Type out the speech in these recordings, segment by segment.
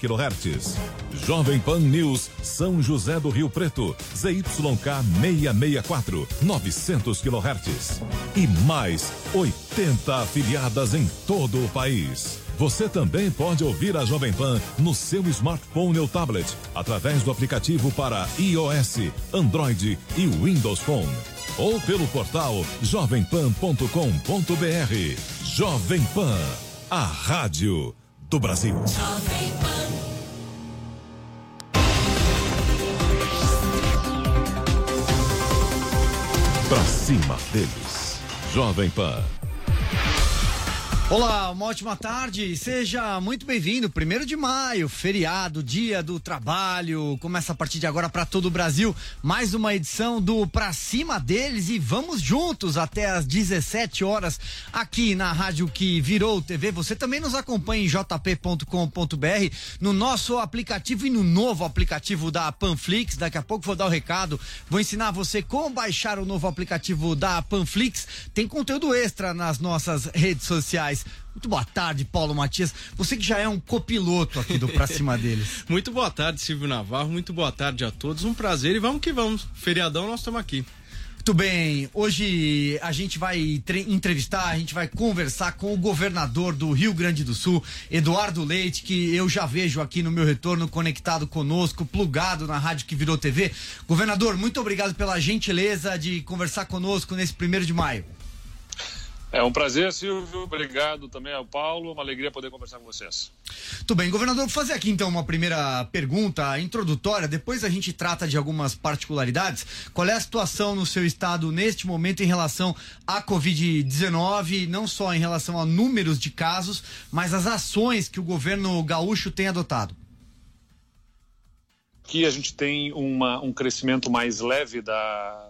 kHz. Jovem Pan News São José do Rio Preto, ZYK 664, 900 kHz. E mais 80 afiliadas em todo o país. Você também pode ouvir a Jovem Pan no seu smartphone ou tablet, através do aplicativo para iOS, Android e Windows Phone. Ou pelo portal jovempan.com.br. Jovem Pan, a rádio do Brasil. Pra cima deles. Jovem Pan. Olá, uma ótima tarde. Seja muito bem-vindo. Primeiro de maio, feriado, dia do trabalho. Começa a partir de agora para todo o Brasil. Mais uma edição do Pra Cima deles e vamos juntos até às 17 horas aqui na rádio que virou TV. Você também nos acompanha em jp.com.br, no nosso aplicativo e no novo aplicativo da Panflix. Daqui a pouco vou dar o recado. Vou ensinar você como baixar o novo aplicativo da Panflix. Tem conteúdo extra nas nossas redes sociais. Muito boa tarde, Paulo Matias. Você que já é um copiloto aqui do Pra Cima deles. Muito boa tarde, Silvio Navarro. Muito boa tarde a todos. Um prazer e vamos que vamos. Feriadão, nós estamos aqui. Muito bem, hoje a gente vai entrevistar, a gente vai conversar com o governador do Rio Grande do Sul, Eduardo Leite, que eu já vejo aqui no meu retorno conectado conosco, plugado na rádio que virou TV. Governador, muito obrigado pela gentileza de conversar conosco nesse primeiro de maio. É um prazer, Silvio. Obrigado também ao Paulo. Uma alegria poder conversar com vocês. Tudo bem, governador. Vou fazer aqui então uma primeira pergunta introdutória. Depois a gente trata de algumas particularidades. Qual é a situação no seu estado neste momento em relação à Covid-19, não só em relação a números de casos, mas as ações que o governo gaúcho tem adotado? Aqui a gente tem uma, um crescimento mais leve da, da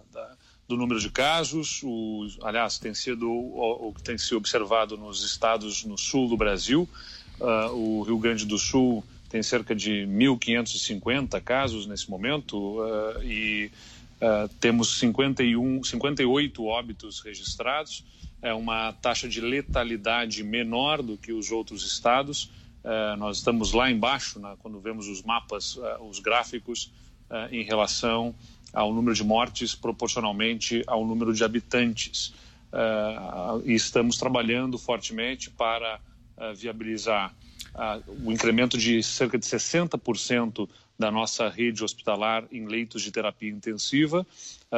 do número de casos, o, aliás, tem sido o, que tem sido observado nos estados no sul do Brasil. Uh, o Rio Grande do Sul tem cerca de 1.550 casos nesse momento uh, e uh, temos 51, 58 óbitos registrados. É uma taxa de letalidade menor do que os outros estados. nós estamos lá embaixo, na, quando vemos os mapas, os gráficos, em relação ao número de mortes proporcionalmente ao número de habitantes. Uh, e estamos trabalhando fortemente para uh, viabilizar uh, o incremento de cerca de 60% da nossa rede hospitalar em leitos de terapia intensiva.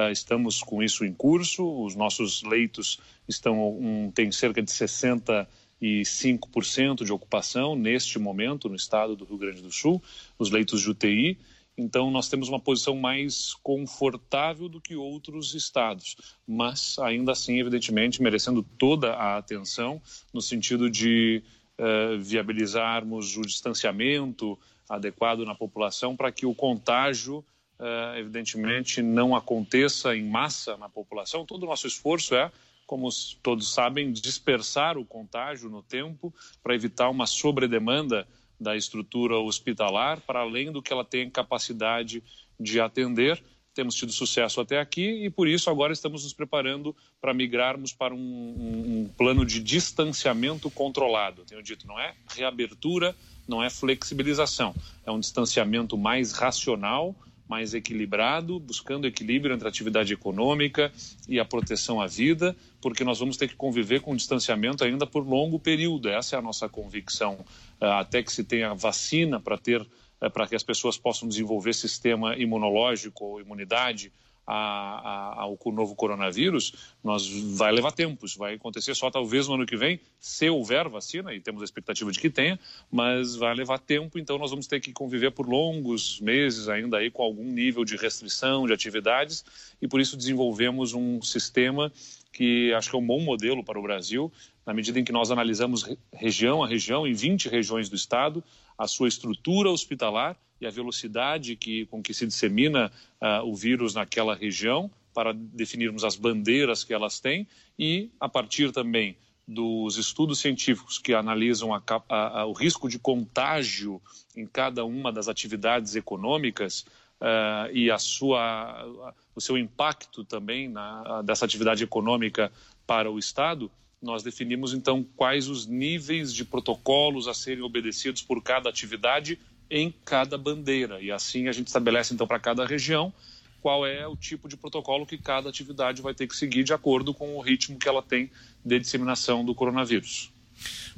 estamos com isso em curso. Os nossos leitos estão um, têm cerca de 65% de ocupação neste momento no estado do Rio Grande do Sul, os leitos de UTI. Então, nós temos uma posição mais confortável do que outros estados, mas ainda assim, evidentemente, merecendo toda a atenção no sentido de uh, viabilizarmos o distanciamento adequado na população para que o contágio, uh, evidentemente, não aconteça em massa na população. Todo o nosso esforço é como todos sabem, dispersar o contágio no tempo para evitar uma sobredemanda da estrutura hospitalar, para além do que ela tem capacidade de atender. Temos tido sucesso até aqui e, por isso, agora estamos nos preparando para migrarmos para um, um, plano de distanciamento controlado. Tenho dito, não é reabertura, não é flexibilização, é um distanciamento mais racional, mais equilibrado, buscando equilíbrio entre a atividade econômica e a proteção à vida, porque nós vamos ter que conviver com distanciamento ainda por longo período. Essa é a nossa convicção, eh, até que se tenha vacina para ter eh, para que as pessoas possam desenvolver sistema imunológico ou imunidade a, a, ao novo coronavírus, nós vai levar tempo. Isso vai acontecer só talvez no ano que vem, se houver vacina, e temos a expectativa de que tenha, mas vai levar tempo, então nós vamos ter que conviver por longos meses ainda aí com algum nível de restrição de atividades, e por isso desenvolvemos um sistema que acho que é um bom modelo para o Brasil, na medida em que nós analisamos região a região, em 20 regiões do estado, a sua estrutura hospitalar e a velocidade que, com que se dissemina uh, o vírus naquela região, para definirmos as bandeiras que elas têm e, a partir também dos estudos científicos que analisam a, a, a, o risco de contágio em cada uma das atividades econômicas uh, e a sua, o seu impacto também na, dessa atividade econômica para o Estado, nós definimos então quais os níveis de protocolos a serem obedecidos por cada atividade em cada bandeira. E assim a gente estabelece, então, para cada região qual é o tipo de protocolo que cada atividade vai ter que seguir de acordo com o ritmo que ela tem de disseminação do coronavírus.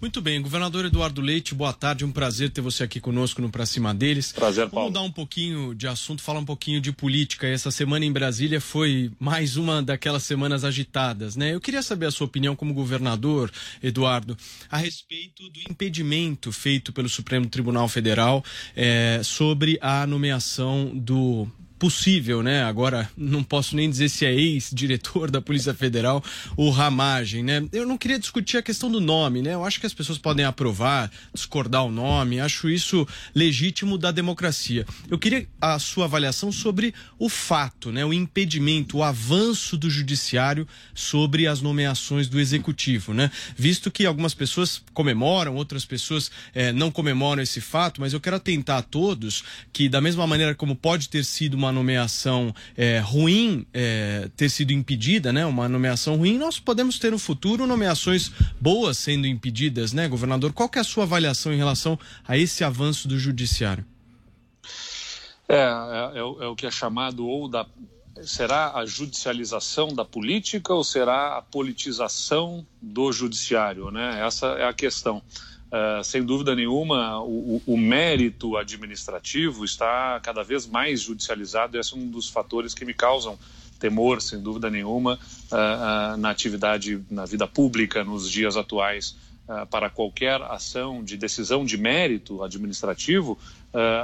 Muito bem, governador Eduardo Leite, boa tarde, um prazer ter você aqui conosco no Pra Cima deles. Prazer, Paulo. Vamos mudar um pouquinho de assunto, falar um pouquinho de política. Essa semana em Brasília foi mais uma daquelas semanas agitadas, né? Eu queria saber a sua opinião como governador, Eduardo, a respeito do impedimento feito pelo Supremo Tribunal Federal é, sobre a nomeação do possível, né? Agora não posso nem dizer se é ex-diretor da Polícia Federal ou Ramagem, né? Eu não queria discutir a questão do nome, né? Eu acho que as pessoas podem aprovar, discordar o nome, acho isso legítimo da democracia. Eu queria a sua avaliação sobre o fato, né? O impedimento, o avanço do judiciário sobre as nomeações do executivo, né? Visto que algumas pessoas comemoram, outras pessoas eh, não comemoram esse fato, mas eu quero atentar a todos que da mesma maneira como pode ter sido uma nomeação é, ruim é, ter sido impedida, né? Uma nomeação ruim, nós podemos ter no futuro nomeações boas sendo impedidas, né, governador? Qual é a sua avaliação em relação a esse avanço do judiciário? É, é, é, é o que é chamado ou da será a judicialização da política ou será a politização do judiciário, né? Essa é a questão. Uh, sem dúvida nenhuma, o, o, mérito administrativo está cada vez mais judicializado. Esse é um dos fatores que me causam temor, sem dúvida nenhuma, uh, uh, na atividade, na vida pública nos dias atuais. para qualquer ação de decisão de mérito administrativo,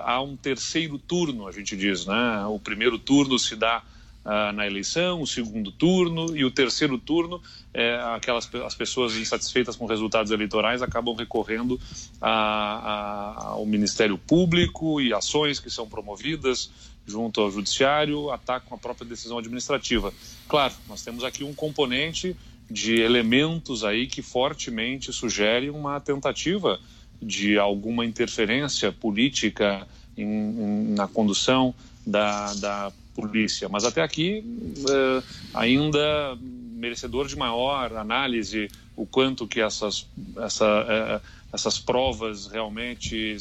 há um terceiro turno, a gente diz. Né? O primeiro turno se dá na eleição, o segundo turno e o terceiro turno, é, aquelas as pessoas insatisfeitas com resultados eleitorais acabam recorrendo a, a, ao Ministério Público e ações que são promovidas junto ao Judiciário atacam a própria decisão administrativa. Claro, nós temos aqui um componente de elementos aí que fortemente sugerem uma tentativa de alguma interferência política em, em, na condução da, da polícia. Mas até aqui, uh, ainda merecedor de maior análise o quanto que essas, essa, uh, essas provas realmente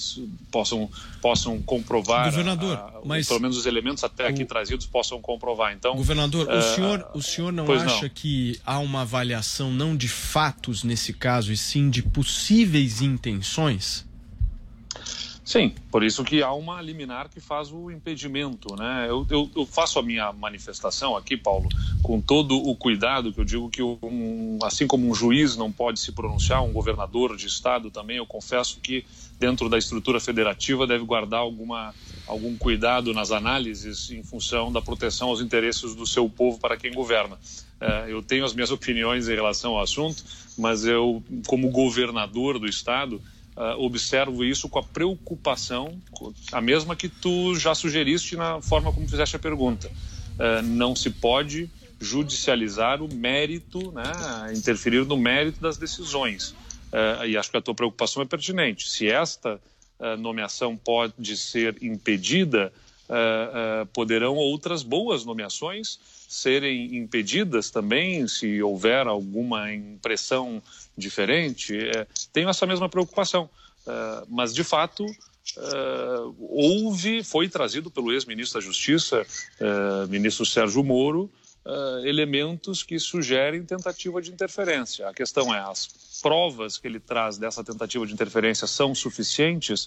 possam, possam comprovar. Governador, a, mas pelo menos os elementos até aqui o... trazidos possam comprovar. Então, governador, uh, o senhor, o senhor não acha não. que há uma avaliação não de fatos nesse caso e sim de possíveis intenções? Sim, por isso que há uma liminar que faz o impedimento, né? Eu, eu, eu, faço a minha manifestação aqui, Paulo, com todo o cuidado que eu digo que um, assim como um juiz não pode se pronunciar, um governador de estado também, eu confesso que dentro da estrutura federativa deve guardar alguma algum cuidado nas análises em função da proteção aos interesses do seu povo para quem governa. É, eu tenho as minhas opiniões em relação ao assunto, mas eu, como governador do estado uh, observo isso com a preocupação, a mesma que tu já sugeriste na forma como fizeste a pergunta. Uh, não se pode judicializar o mérito, né, interferir no mérito das decisões. Uh, e acho que a tua preocupação é pertinente. Se esta nomeação pode ser impedida, poderão outras boas nomeações serem impedidas também, se houver alguma impressão diferente. É, tenho essa mesma preocupação. É, mas, de fato, é, houve, foi trazido pelo ex-ministro da Justiça, é, ministro Sérgio Moro, elementos que sugerem tentativa de interferência. A questão é, as provas que ele traz dessa tentativa de interferência são suficientes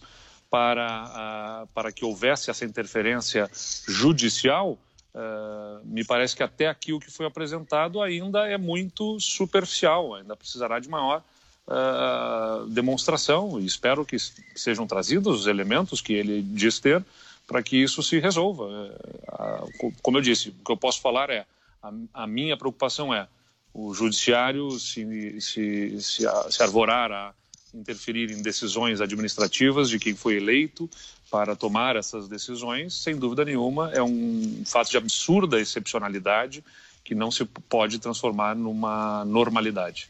para, para que houvesse essa interferência judicial? Uh, me parece que até aqui o que foi apresentado ainda é muito superficial, ainda precisará de maior uh, demonstração e espero que sejam trazidos os elementos que ele diz ter para que isso se resolva. Uh, como eu disse, o que eu posso falar é a, a minha preocupação é o judiciário se, se, se, se arvorar a interferir em decisões administrativas de quem foi eleito para tomar essas decisões, sem dúvida nenhuma, é um fato de absurda excepcionalidade que não se pode transformar numa normalidade.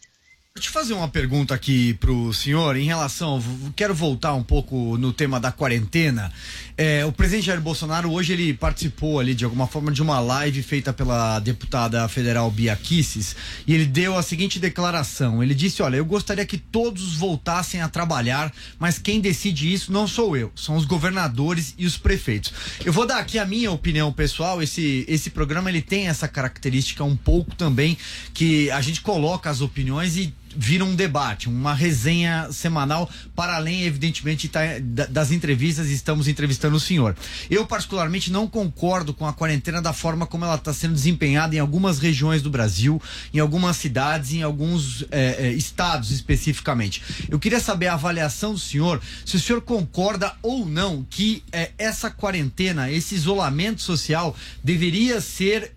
Deixa eu fazer uma pergunta aqui pro senhor em relação. Quero voltar um pouco no tema da quarentena. É, o presidente Jair Bolsonaro hoje ele participou ali de alguma forma de uma live feita pela deputada federal Bia Kisses e ele deu a seguinte declaração. Ele disse: Olha, eu gostaria que todos voltassem a trabalhar, mas quem decide isso não sou eu, são os governadores e os prefeitos. Eu vou dar aqui a minha opinião pessoal. Esse, esse programa ele tem essa característica um pouco também que a gente coloca as opiniões e vira um debate, uma resenha semanal, para além, evidentemente, tá, das entrevistas, estamos entrevistando o senhor. Eu, particularmente, não concordo com a quarentena da forma como ela está sendo desempenhada em algumas regiões do Brasil, em algumas cidades, em alguns é, é, estados especificamente. Eu queria saber a avaliação do senhor, se o senhor concorda ou não que é, essa quarentena, esse isolamento social, deveria ser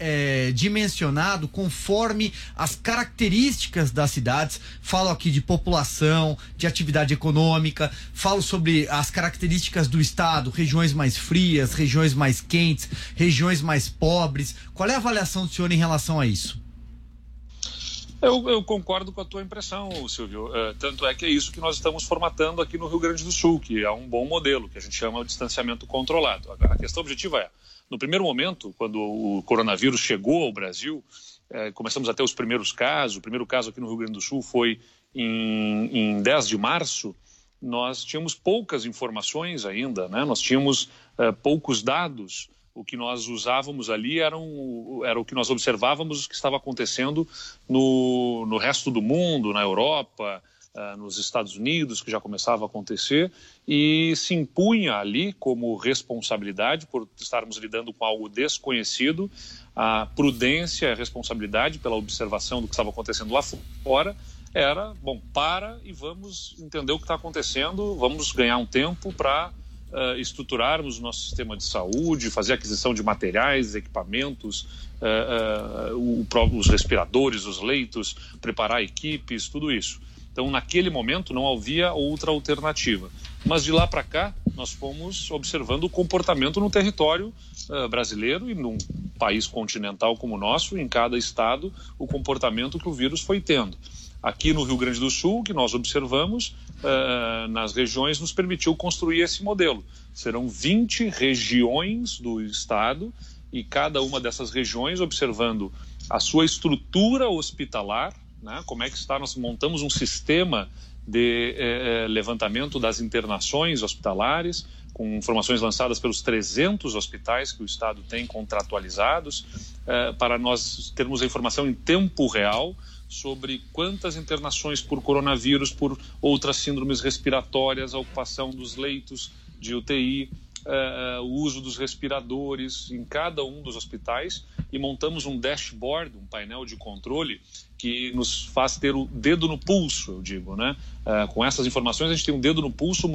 dimensionado conforme as características das cidades falo aqui de população, de atividade econômica, falo sobre as características do estado, regiões mais frias, regiões mais quentes, regiões mais pobres. Qual é a avaliação do senhor em relação a isso? Eu, eu, concordo com a tua impressão, Silvio. Uh, tanto é que é isso que nós estamos formatando aqui no Rio Grande do Sul, que é um bom modelo, que a gente chama de distanciamento controlado. A questão objetiva é, no primeiro momento, quando o coronavírus chegou ao Brasil, é, começamos a ter os primeiros casos. O primeiro caso aqui no Rio Grande do Sul foi em, em 10 de março. Nós tínhamos poucas informações ainda, né? nós tínhamos é, poucos dados. O que nós usávamos ali eram, era o que nós observávamos que estava acontecendo no, no resto do mundo, na Europa, nos Estados Unidos, que já começava a acontecer, e se impunha ali como responsabilidade, por estarmos lidando com algo desconhecido, a prudência a responsabilidade pela observação do que estava acontecendo lá fora era, bom, para e vamos entender o que está acontecendo, vamos ganhar um tempo para uh, estruturarmos o nosso sistema de saúde, fazer aquisição de materiais, equipamentos, uh, uh, o, os respiradores, os leitos, preparar equipes, tudo isso. Então, naquele momento, não havia outra alternativa. Mas de lá para cá, nós fomos observando o comportamento no território uh, brasileiro e num país continental como o nosso, em cada estado, o comportamento que o vírus foi tendo. Aqui no Rio Grande do Sul, que nós observamos uh, nas regiões, nos permitiu construir esse modelo. Serão 20 regiões do estado e cada uma dessas regiões observando a sua estrutura hospitalar, né? Como é que está? Nós montamos um sistema de eh, levantamento das internações hospitalares, com informações lançadas pelos 300 hospitais que o Estado tem contratualizados, eh, para nós termos a informação em tempo real sobre quantas internações por coronavírus, por outras síndromes respiratórias, a ocupação dos leitos de UTI, uh, o uso dos respiradores em cada um dos hospitais e montamos um dashboard, um painel de controle que nos faz ter o dedo no pulso, eu digo, né? Uh, com essas informações a gente tem um dedo no pulso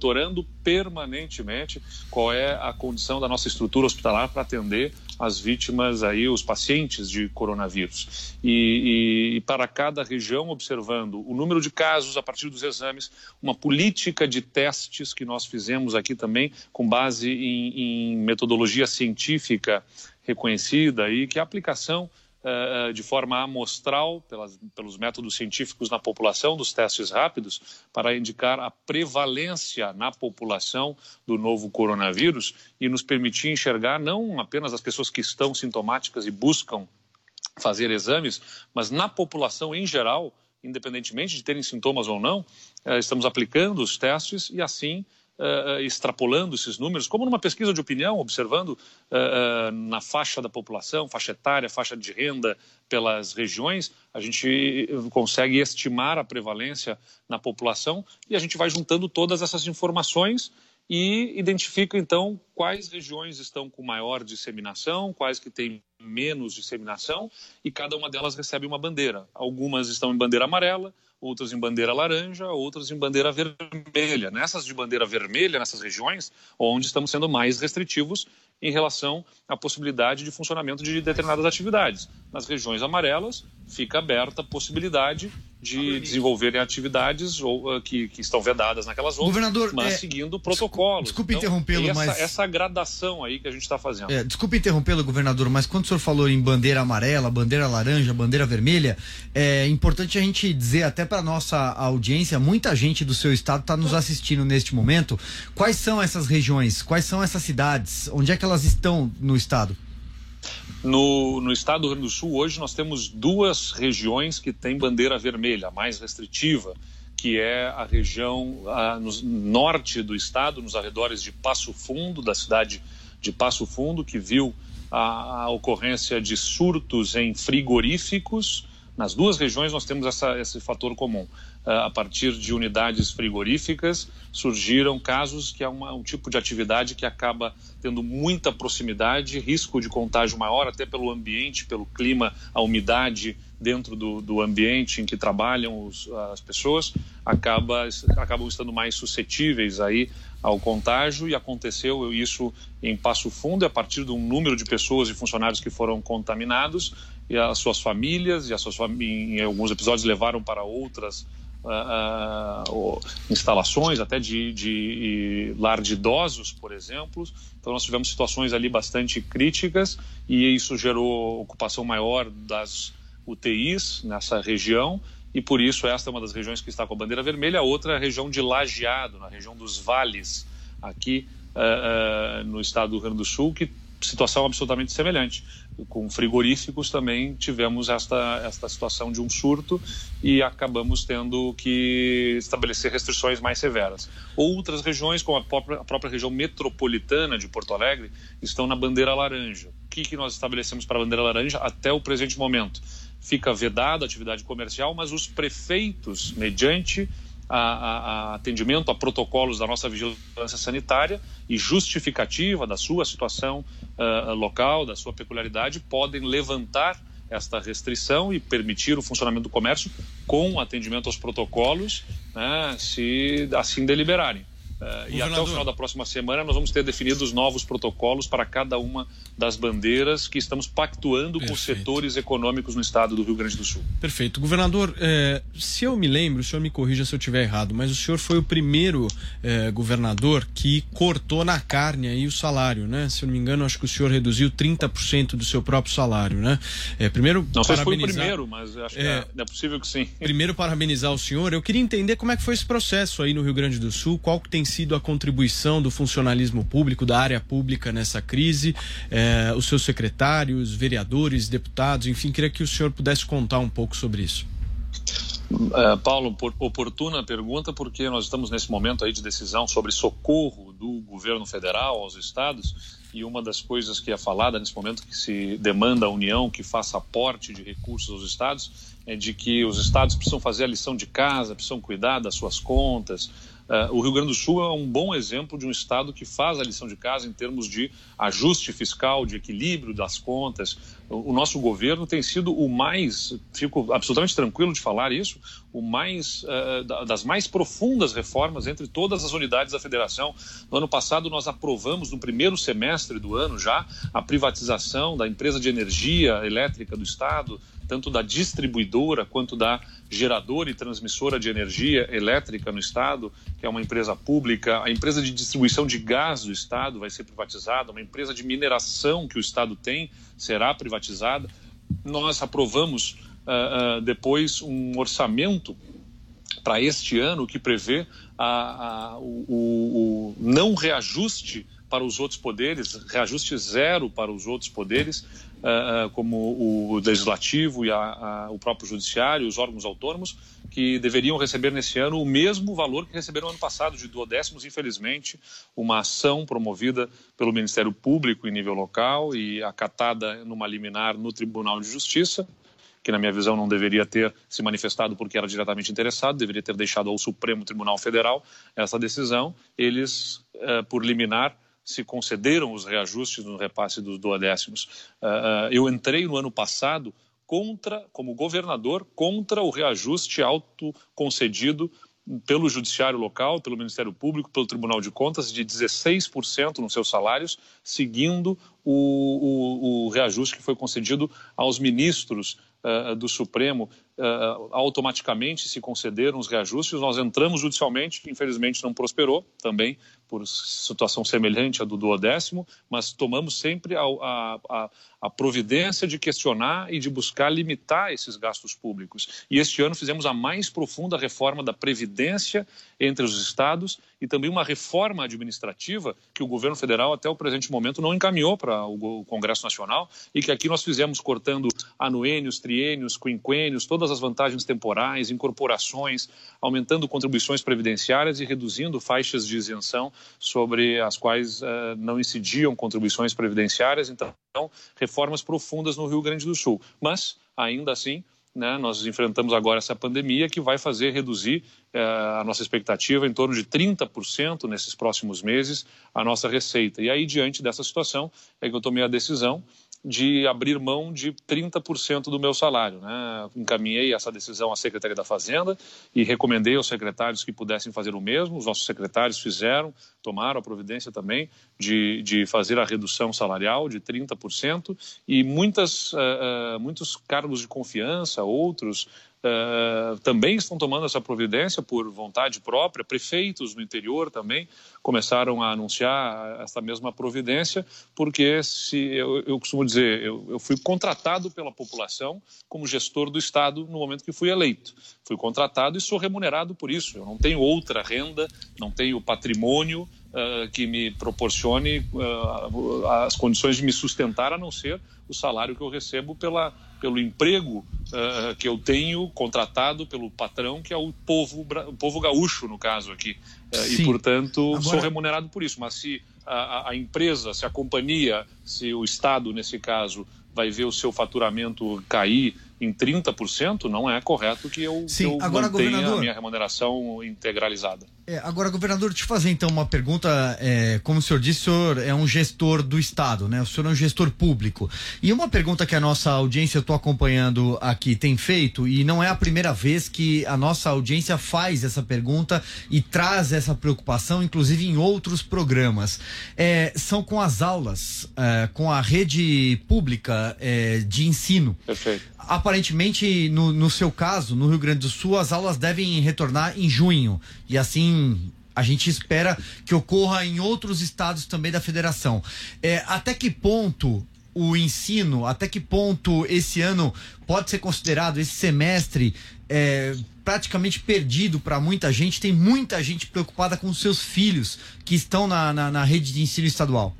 monitorando permanentemente qual é a condição da nossa estrutura hospitalar para atender as vítimas aí, os pacientes de coronavírus. E, e, para cada região, observando o número de casos a partir dos exames, uma política de testes que nós fizemos aqui também, com base em, em metodologia científica reconhecida e que a aplicação de forma amostral, pelas, pelos métodos científicos na população, dos testes rápidos, para indicar a prevalência na população do novo coronavírus e nos permitir enxergar não apenas as pessoas que estão sintomáticas e buscam fazer exames, mas na população em geral, independentemente de terem sintomas ou não, uh, estamos aplicando os testes e assim uh, extrapolando esses números, como numa pesquisa de opinião, observando uh, na faixa da população, faixa etária, faixa de renda pelas regiões, a gente consegue estimar a prevalência na população e a gente vai juntando todas essas informações e identifica então quais regiões estão com maior disseminação, quais que têm menos disseminação e cada uma delas recebe uma bandeira. Algumas estão em bandeira amarela, outras em bandeira laranja, outras em bandeira vermelha. Nessas de bandeira vermelha, nessas regiões, onde estamos sendo mais restritivos em relação à possibilidade de funcionamento de determinadas atividades. Nas regiões amarelas, fica aberta a possibilidade de desenvolverem atividades ou, uh, que, que estão vedadas naquelas zonas, Governador, mas é, seguindo protocolos. Desculpe então, interrompê-lo, essa, mas essa gradação aí que a gente está fazendo. É, desculpe interrompê-lo, governador, mas quando o senhor falou em bandeira amarela, bandeira laranja, bandeira vermelha, é importante a gente dizer até para nossa audiência, muita gente do seu estado está nos assistindo neste momento. Quais são essas regiões? Quais são essas cidades? Onde é que elas estão no estado? No, no estado do Rio Grande do Sul, hoje nós temos duas regiões que têm bandeira vermelha, a mais restritiva, que é a região a, no norte do estado, nos arredores de Passo Fundo, da cidade de Passo Fundo, que viu a, a ocorrência de surtos em frigoríficos. Nas duas regiões nós temos essa, esse fator comum. Uh, a partir de unidades frigoríficas surgiram casos que é uma, um tipo de atividade que acaba tendo muita proximidade, risco de contágio maior, até pelo ambiente, pelo clima, a umidade dentro do, do ambiente em que trabalham os, as pessoas, acaba, acabam estando mais suscetíveis aí ao contágio e aconteceu isso em Passo Fundo, a partir de um número de pessoas e funcionários que foram contaminados e as suas famílias e as suas em alguns episódios levaram para outras uh, uh, instalações, até de, de, lar de idosos, por exemplo. Então nós tivemos situações ali bastante críticas e isso gerou ocupação maior das UTIs nessa região e por isso esta é uma das regiões que está com a bandeira vermelha. A outra é a região de Lajeado, na região dos vales, aqui uh, no estado do Rio Grande do Sul, que situação absolutamente semelhante. Com frigoríficos também tivemos esta, esta situação de um surto e acabamos tendo que estabelecer restrições mais severas. Outras regiões, como a própria, a própria região metropolitana de Porto Alegre, estão na bandeira laranja. O que, que nós estabelecemos para a bandeira laranja até o presente momento? fica vedada a atividade comercial, mas os prefeitos, mediante a, a, atendimento a protocolos da nossa vigilância sanitária e justificativa da sua situação uh, local, da sua peculiaridade, podem levantar esta restrição e permitir o funcionamento do comércio com atendimento aos protocolos, né, se assim deliberarem. Uh, e até o final da próxima semana nós vamos ter definido os novos protocolos para cada uma das bandeiras que estamos pactuando Perfeito. com os setores econômicos no estado do Rio Grande do Sul. Perfeito. Governador, eh, se eu me lembro, o senhor me corrija se eu estiver errado, mas o senhor foi o primeiro eh, governador que cortou na carne aí o salário, né? Se eu não me engano, acho que o senhor reduziu 30% do seu próprio salário, né? Eh, primeiro, não sei se foi o primeiro, mas acho que é, é possível que sim. Primeiro, parabenizar o senhor. Eu queria entender como é que foi esse processo aí no Rio Grande do Sul, qual que tem sido a contribuição do funcionalismo público, da área pública nessa crise, eh, os seus secretários, vereadores, deputados, enfim, queria que o senhor pudesse contar um pouco sobre isso. Uh, Paulo, por, oportuna pergunta, porque nós estamos nesse momento aí de decisão sobre socorro do governo federal aos estados e uma das coisas que é falada nesse momento que se demanda à União que faça aporte de recursos aos estados é de que os estados precisam fazer a lição de casa, precisam cuidar das suas contas, Uh, o Rio Grande do Sul é um bom exemplo de um estado que faz a lição de casa em termos de ajuste fiscal, de equilíbrio das contas. O, o nosso governo tem sido o mais, fico absolutamente tranquilo de falar isso, o mais uh, das mais profundas reformas entre todas as unidades da federação. No ano passado nós aprovamos no primeiro semestre do ano já a privatização da empresa de energia elétrica do estado, tanto da distribuidora quanto da geradora e transmissora de energia elétrica no Estado, que é uma empresa pública, a empresa de distribuição de gás do Estado vai ser privatizada, uma empresa de mineração que o Estado tem será privatizada. Nós aprovamos uh, uh, depois um orçamento para este ano que prevê a, a, o, o, o não reajuste para os outros poderes, reajuste zero para os outros poderes, como o legislativo e a, a, o próprio judiciário, os órgãos autônomos, que deveriam receber nesse ano o mesmo valor que receberam no ano passado, de duodécimos, infelizmente, uma ação promovida pelo Ministério Público em nível local e acatada numa liminar no Tribunal de Justiça, que na minha visão não deveria ter se manifestado porque era diretamente interessado, deveria ter deixado ao Supremo Tribunal Federal essa decisão. Eles, uh, por liminar, se concederam os reajustes no repasse dos duodécimos. Uh, eu entrei no ano passado contra, como governador, contra o reajuste autoconcedido pelo Judiciário Local, pelo Ministério Público, pelo Tribunal de Contas, de 16% nos seus salários, seguindo o, o, o, reajuste que foi concedido aos ministros uh, do Supremo. uh, automaticamente se concederam os reajustes. Nós entramos judicialmente, que infelizmente não prosperou também, por situação semelhante à do duodécimo, mas tomamos sempre a, a, a, providência de questionar e de buscar limitar esses gastos públicos. E este ano fizemos a mais profunda reforma da Previdência entre os estados e também uma reforma administrativa que o governo federal até o presente momento não encaminhou para o Congresso Nacional e que aqui nós fizemos cortando anuênios, triênios, quinquênios, todas as vantagens temporais, incorporações, aumentando contribuições previdenciárias e reduzindo faixas de isenção sobre as quais uh, não incidiam contribuições previdenciárias, então reformas profundas no Rio Grande do Sul. Mas, ainda assim, né, nós enfrentamos agora essa pandemia que vai fazer reduzir uh, a nossa expectativa em torno de 30% nesses próximos meses a nossa receita. E aí, diante dessa situação, é que eu tomei a decisão de abrir mão de 30% do meu salário. Né? Encaminhei essa decisão à Secretaria da Fazenda e recomendei aos secretários que pudessem fazer o mesmo. Os nossos secretários fizeram, tomaram a providência também de, de fazer a redução salarial de 30% e muitas, uh, uh, muitos cargos de confiança, outros uh, também estão tomando essa providência por vontade própria. Prefeitos no interior também começaram a anunciar essa mesma providência, porque se eu, eu costumo dizer, eu, eu fui contratado pela população como gestor do Estado no momento que fui eleito. Fui contratado e sou remunerado por isso. Eu não tenho outra renda, não tenho patrimônio. Uh, que me proporcione uh, as condições de me sustentar, a não ser o salário que eu recebo pela, pelo emprego uh, que eu tenho contratado pelo patrão, que é o povo, o povo gaúcho, no caso aqui. E, portanto, Agora... sou remunerado por isso. Mas se a, a, empresa, se a companhia, se o Estado, nesse caso, vai ver o seu faturamento cair em 30%, não é correto que eu, Sim, que eu agora, mantenha a minha remuneração integralizada. É, agora, governador, te fazer então uma pergunta. É, como o senhor disse, o senhor é um gestor do Estado, né? O senhor é um gestor público. E uma pergunta que a nossa audiência, eu estou acompanhando aqui, tem feito, e não é a primeira vez que a nossa audiência faz essa pergunta e traz essa preocupação, inclusive em outros programas. É, são com as aulas, é, com a rede pública é, de ensino. Perfeito. Aparentemente, no, no seu caso, no Rio Grande do Sul, as aulas devem retornar em junho. E assim, a gente espera que ocorra em outros estados também da federação. É, até que ponto o ensino, até que ponto esse ano pode ser considerado, esse semestre, é, praticamente perdido para muita gente? Tem muita gente preocupada com seus filhos que estão na, na, na rede de ensino estadual.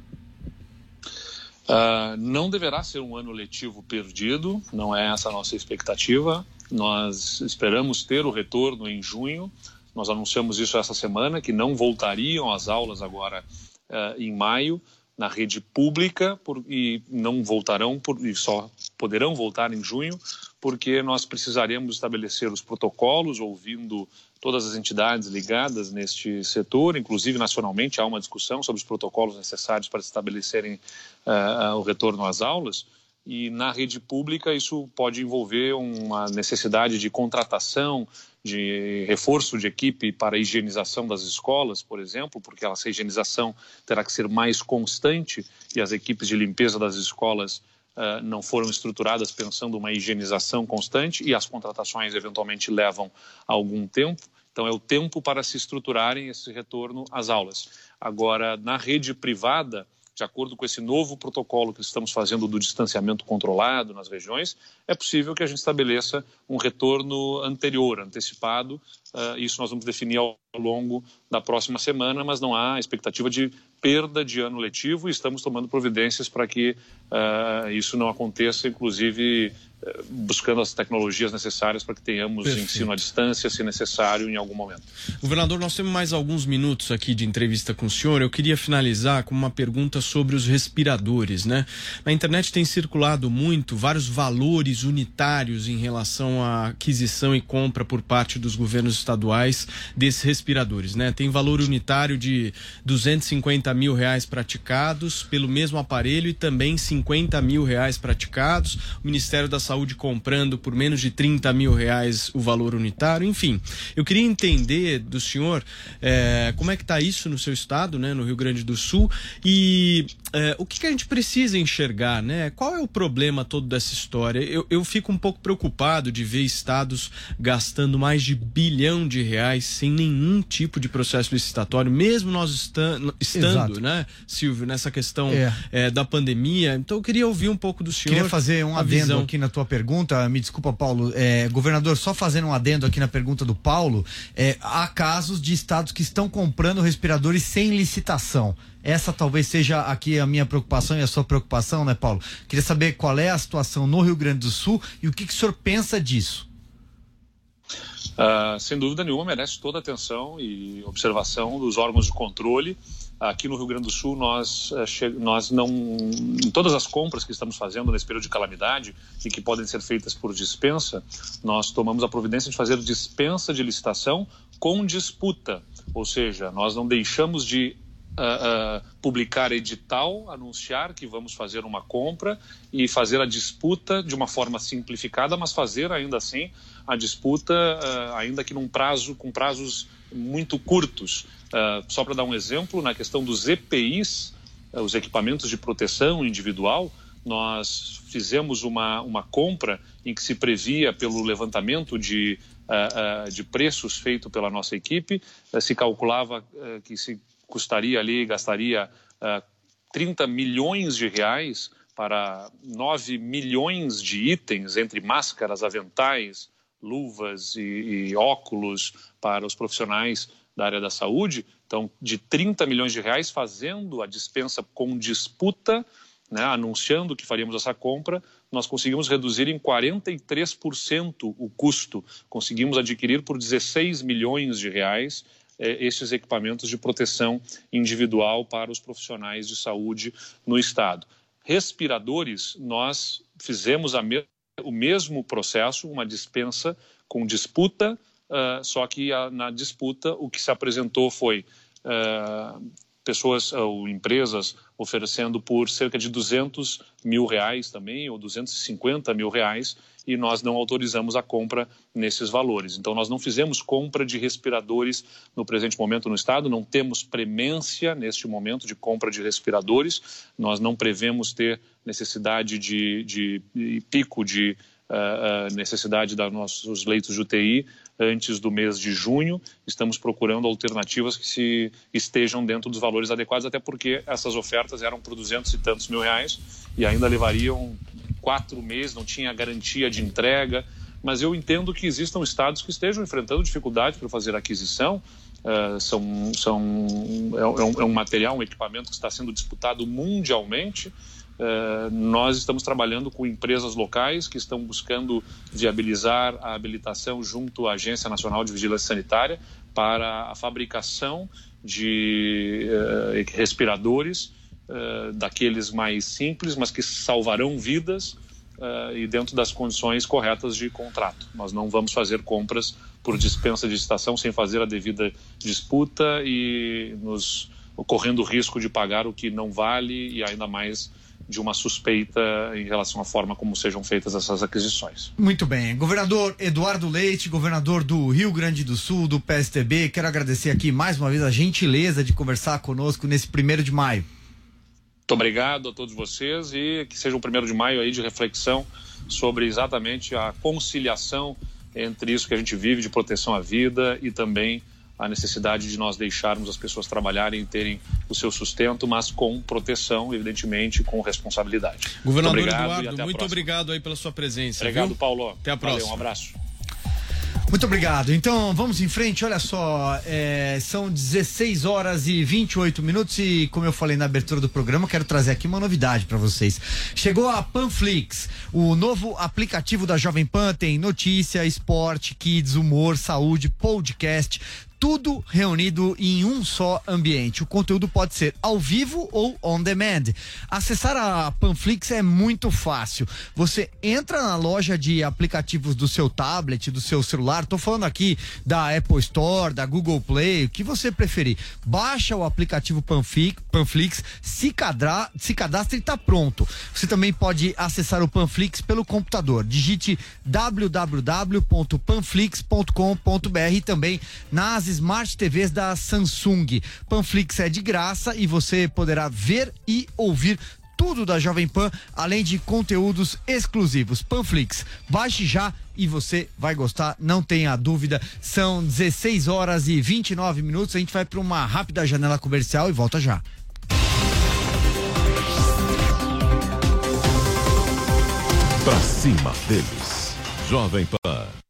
Uh, não deverá ser um ano letivo perdido, não é essa a nossa expectativa. Nós esperamos ter o retorno em junho. Nós anunciamos isso essa semana, que não voltariam as aulas agora uh, em maio na rede pública por, e não voltarão por, e só poderão voltar em junho, porque nós precisaremos estabelecer os protocolos, ouvindo todas as entidades ligadas neste setor, inclusive nacionalmente há uma discussão sobre os protocolos necessários para estabelecerem uh, o retorno às aulas. E na rede pública isso pode envolver uma necessidade de contratação, de reforço de equipe para a higienização das escolas, por exemplo, porque essa higienização terá que ser mais constante e as equipes de limpeza das escolas uh, não foram estruturadas pensando uma higienização constante e as contratações eventualmente levam algum tempo. Então, é o tempo para se estruturarem esse retorno às aulas. Agora, na rede privada, de acordo com esse novo protocolo que estamos fazendo do distanciamento controlado nas regiões, é possível que a gente estabeleça um retorno anterior, antecipado. Uh, isso nós vamos definir ao longo da próxima semana, mas não há expectativa de perda de ano letivo e estamos tomando providências para que uh, isso não aconteça, inclusive buscando as tecnologias necessárias para que tenhamos Perfeito. ensino à distância, se necessário, em algum momento. Governador, nós temos mais alguns minutos aqui de entrevista com o senhor. Eu queria finalizar com uma pergunta sobre os respiradores, né? Na internet tem circulado muito vários valores unitários em relação à aquisição e compra por parte dos governos estaduais desses respiradores, né? Tem valor unitário de 250 mil reais praticados pelo mesmo aparelho e também 50 mil reais praticados. O Ministério da saúde comprando por menos de 30 mil reais o valor unitário, enfim. Eu queria entender do senhor é, como é que está isso no seu estado, né, no Rio Grande do Sul, e é, o que, que, a gente precisa enxergar, né? Qual é o problema todo dessa história? Eu, eu fico um pouco preocupado de ver estados gastando mais de bilhão de reais sem nenhum tipo de processo licitatório, mesmo nós estando, estando né, Silvio, nessa questão é. É, da pandemia. Então eu queria ouvir um pouco do senhor. Queria fazer um adendo visão. aqui na tua pergunta. Me desculpa, Paulo. É, governador, só fazendo um adendo aqui na pergunta do Paulo. É, há casos de estados que estão comprando respiradores sem licitação. Essa talvez seja aqui a minha preocupação e a sua preocupação, né, Paulo? Queria saber qual é a situação no Rio Grande do Sul e o que, que o senhor pensa disso. Uh, sem dúvida nenhuma, merece toda a atenção e observação dos órgãos de controle. Aqui no Rio Grande do Sul, nós, eh, nós não. Em todas as compras que estamos fazendo nesse período de calamidade e que podem ser feitas por dispensa, nós tomamos a providência de fazer dispensa de licitação com disputa. Ou seja, nós não deixamos de uh, publicar edital, anunciar que vamos fazer uma compra e fazer a disputa de uma forma simplificada, mas fazer ainda assim a disputa, uh, ainda que num prazo com prazos muito curtos. Só para dar um exemplo, na questão dos EPIs, os equipamentos de proteção individual, nós fizemos uma, uma compra em que se previa, pelo levantamento de, uh, uh, de preços feito pela nossa equipe, uh, se calculava que se custaria ali, gastaria uh, 30 milhões de reais para 9 milhões de itens, entre máscaras, aventais, luvas e, e óculos para os profissionais da área da saúde. Então, de 30 milhões de reais fazendo a dispensa com disputa, né, anunciando que faríamos essa compra, nós conseguimos reduzir em 43% o custo. Conseguimos adquirir por 16 milhões de reais é, estes equipamentos de proteção individual para os profissionais de saúde no estado. Respiradores, nós fizemos me o mesmo processo, uma dispensa com disputa, uh, só que a, na disputa o que se apresentou foi uh, pessoas ou empresas oferecendo por cerca de 200 mil reais também, ou 250 mil reais, e nós não autorizamos a compra nesses valores. Então, nós não fizemos compra de respiradores no presente momento no Estado, não temos premência neste momento de compra de respiradores, nós não prevemos ter necessidade de, de, de pico de uh, necessidade dos nossos leitos de UTI antes do mês de junho. Estamos procurando alternativas que se estejam dentro dos valores adequados, até porque essas ofertas eram por duzentos e tantos mil reais e ainda levariam quatro meses, não tinha garantia de entrega. Mas eu entendo que existam estados que estejam enfrentando dificuldades para fazer aquisição. Uh, são, são, é, é, um, é um material, um equipamento que está sendo disputado mundialmente. Uh, nós estamos trabalhando com empresas locais que estão buscando viabilizar a habilitação junto à Agência Nacional de Vigilância Sanitária para a fabricação de uh, respiradores uh, daqueles mais simples, mas que salvarão vidas e dentro das condições corretas de contrato. Nós não vamos fazer compras por dispensa de estação sem fazer a devida disputa e nos correndo o risco de pagar o que não vale e ainda mais de uma suspeita em relação à forma como sejam feitas essas aquisições. Muito bem. Governador Eduardo Leite, governador do Rio Grande do Sul, do PSTB, quero agradecer aqui mais uma vez a gentileza de conversar conosco nesse primeiro de maio. Muito obrigado a todos vocês e que seja o primeiro de maio aí de reflexão sobre exatamente a conciliação entre isso que a gente vive de proteção à vida e também a necessidade de nós deixarmos as pessoas trabalharem e terem o seu sustento, mas com proteção, evidentemente, com responsabilidade. Governador muito obrigado Eduardo, muito obrigado aí pela sua presença. Obrigado, viu? Paulo. Até a próxima. Valeu, um abraço. Muito obrigado. Então vamos em frente. Olha só, é, são 16 horas e 28 minutos e, como eu falei na abertura do programa, quero trazer aqui uma novidade para vocês. Chegou a Panflix, o novo aplicativo da Jovem Pan. Tem notícia, esporte, kids, humor, saúde, podcast tudo reunido em um só ambiente. O conteúdo pode ser ao vivo ou on demand. Acessar a Panflix é muito fácil. Você entra na loja de aplicativos do seu tablet, do seu celular. Tô falando aqui da Apple Store, da Google Play, o que você preferir. Baixa o aplicativo Panflix, Panflix se, cadra, se cadastra e tá pronto. Você também pode acessar o Panflix pelo computador. Digite www.panflix.com.br e também nas Smart TVs da Samsung. Panflix é de graça e você poderá ver e ouvir tudo da Jovem Pan, além de conteúdos exclusivos. Panflix, baixe já e você vai gostar, não tenha dúvida. São 16 horas e 29 minutos. A gente vai para uma rápida janela comercial e volta já. Pra cima deles. Jovem Pan.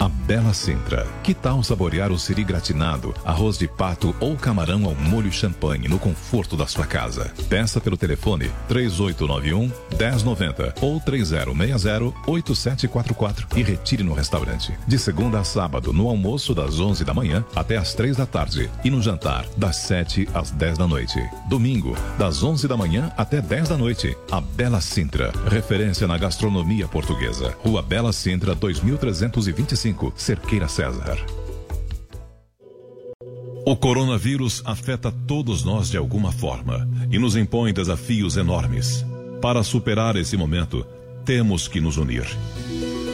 A Bela Sintra. Que tal saborear o siri gratinado, arroz de pato ou camarão ao molho champanhe no conforto da sua casa? Peça pelo telefone 3891 1090 ou 3060 8744 e retire no restaurante. De segunda a sábado, no almoço das 11 da manhã até as 3 da tarde e no jantar das 7 às 10 da noite. Domingo, das 11 da manhã até 10 da noite. A Bela Sintra, referência na gastronomia portuguesa. Rua Bela Sintra 2325 Cerqueira César. O coronavírus afeta todos nós de alguma forma e nos impõe desafios enormes. Para superar esse momento, temos que nos unir.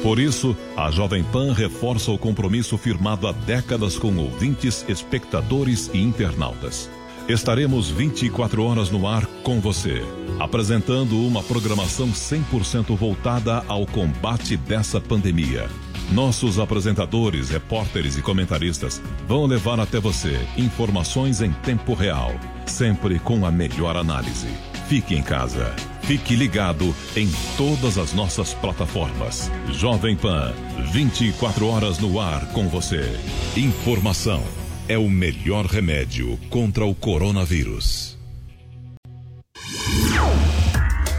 Por isso, a Jovem Pan reforça o compromisso firmado há décadas com ouvintes, espectadores e internautas. Estaremos 24 horas no ar com você, apresentando uma programação 100% voltada ao combate dessa pandemia. Nossos apresentadores, repórteres e comentaristas vão levar até você informações em tempo real, sempre com a melhor análise. Fique em casa. Fique ligado em todas as nossas plataformas. Jovem Pan, 24 horas no ar com você. Informação é o melhor remédio contra o coronavírus.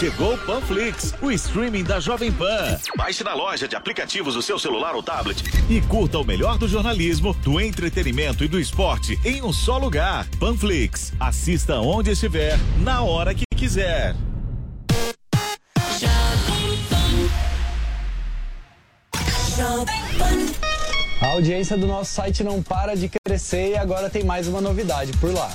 Chegou o Panflix, o streaming da Jovem Pan. Baixe na loja de aplicativos do seu celular ou tablet e curta o melhor do jornalismo, do entretenimento e do esporte em um só lugar. Panflix. Assista onde estiver, na hora que quiser. A audiência do nosso site não para de crescer e agora tem mais uma novidade por lá.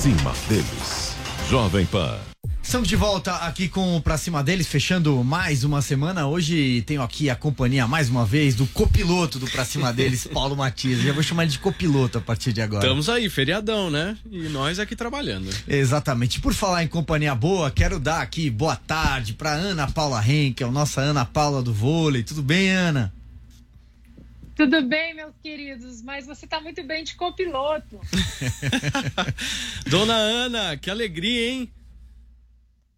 cima deles. Jovem Pan. Estamos de volta aqui com o Pra Cima deles, fechando mais uma semana. Hoje tenho aqui a companhia, mais uma vez, do copiloto do Pra Cima deles, Paulo Matias. Já vou chamar ele de copiloto a partir de agora. Estamos aí, feriadão, né? E nós aqui trabalhando. Exatamente. Por falar em companhia boa, quero dar aqui boa tarde pra Ana Paula Henkel, nossa Ana Paula do vôlei. Tudo bem, Ana? Tudo bem, meus queridos, mas você está muito bem de copiloto. Dona Ana, que alegria, hein?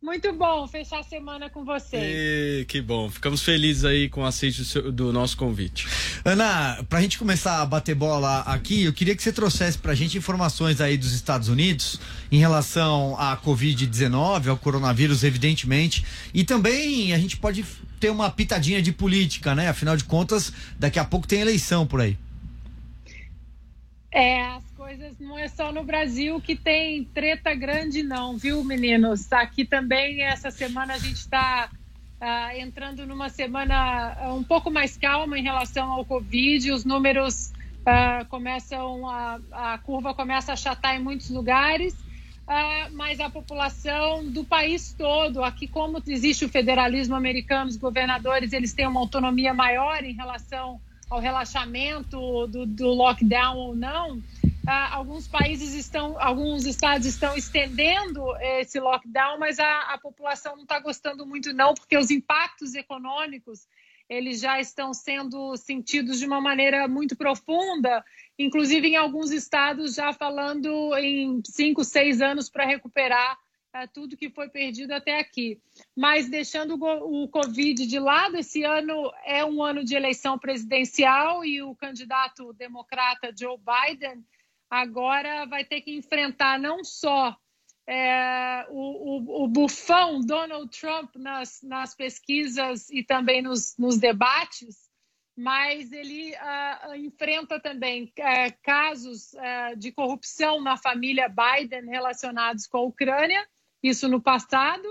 Muito bom fechar a semana com você. E, que bom, ficamos felizes aí com o aceite do, nosso convite. Ana, pra gente começar a bater bola aqui, eu queria que você trouxesse pra gente informações aí dos Estados Unidos em relação à Covid-19, ao coronavírus, evidentemente, e também a gente pode ter uma pitadinha de política, né? Afinal de contas, daqui a pouco tem eleição por aí. É, as coisas não é só no Brasil que tem treta grande, não, viu, meninos? Aqui também, essa semana, a gente está uh, entrando numa semana uh, um pouco mais calma em relação ao Covid. Os números uh, começam, a, a curva começa a achatar em muitos lugares. Uh, mas a população do país todo, aqui como existe o federalismo americano, os governadores eles têm uma autonomia maior em relação ao relaxamento do, do lockdown ou não, uh, alguns países estão, alguns estados estão estendendo esse lockdown, mas a, a população não está gostando muito não, porque os impactos econômicos eles já estão sendo sentidos de uma maneira muito profunda, inclusive em alguns estados já falando em cinco, seis anos para recuperar é, tudo que foi perdido até aqui. Mas deixando o, o Covid de lado, esse ano é um ano de eleição presidencial e o candidato democrata Joe Biden agora vai ter que enfrentar não só é, o, o, o, bufão Donald Trump nas, nas pesquisas e também nos, nos debates, mas ele uh, enfrenta também uh, casos uh, de corrupção na família Biden relacionados com a Ucrânia, isso no passado,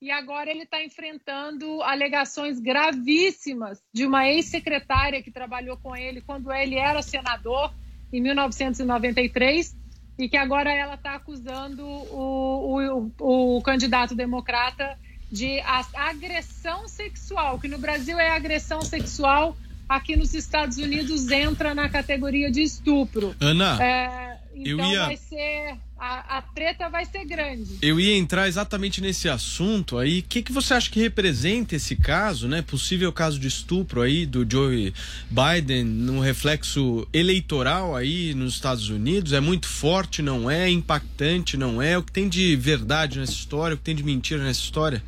e agora ele está enfrentando alegações gravíssimas de uma ex-secretária que trabalhou com ele quando ele era senador, em 1993 e que agora ela está acusando o, o, o, candidato democrata de agressão sexual, que no Brasil é agressão sexual, aqui nos Estados Unidos entra na categoria de estupro. Ana, é, então eu ia... vai ser a, a, treta vai ser grande. Eu ia entrar exatamente nesse assunto aí. O que, que você acha que representa esse caso, né? Possível caso de estupro aí do Joe Biden num reflexo eleitoral aí nos Estados Unidos? É muito forte, não é? Impactante, não é? O que tem de verdade nessa história? O que tem de mentira nessa história?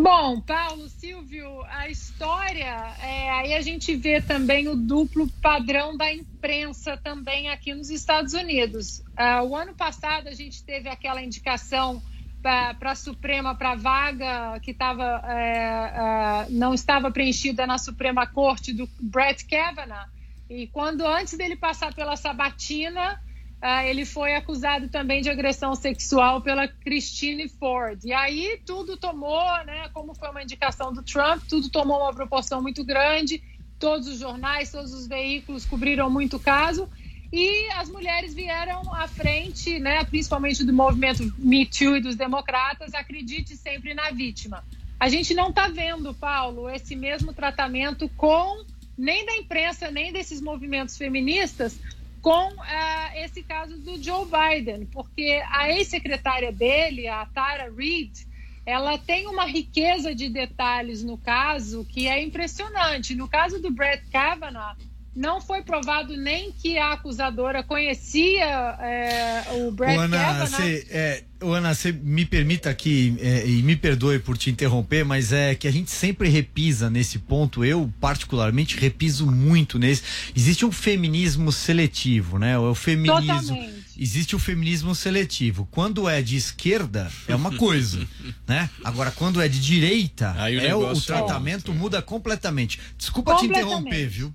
Bom, Paulo, Silvio, a história, é, aí a gente vê também o duplo padrão da imprensa também aqui nos Estados Unidos. Uh, o ano passado a gente teve aquela indicação para a Suprema para vaga que tava, é, uh, não estava preenchida na Suprema Corte do Brett Kavanaugh. E quando antes dele passar pela sabatina, Uh, ele foi acusado também de agressão sexual pela Christine Ford. E aí tudo tomou, né, como foi uma indicação do Trump, tudo tomou uma proporção muito grande. Todos os jornais, todos os veículos cobriram muito o caso. E as mulheres vieram à frente, né, principalmente do movimento Me Too e dos democratas, acredite sempre na vítima. A gente não está vendo, Paulo, esse mesmo tratamento com nem da imprensa, nem desses movimentos feministas, com uh, esse caso do Joe Biden, porque a ex-secretária dele, a Tara Reid, ela tem uma riqueza de detalhes no caso que é impressionante. No caso do Brett Kavanaugh, não foi provado nem que a acusadora conhecia é, o Brett Ana, Kavanaugh. Cê, é, Ana, você me permita aqui, é, e me perdoe por te interromper, mas é que a gente sempre repisa nesse ponto, eu particularmente repiso muito nesse. Existe um feminismo seletivo, né? O feminismo. Totalmente. Existe o feminismo seletivo. Quando é de esquerda, é uma coisa, né? Agora, quando é de direita, o, é, o, o tratamento muda completamente. Desculpa completamente. te interromper, viu?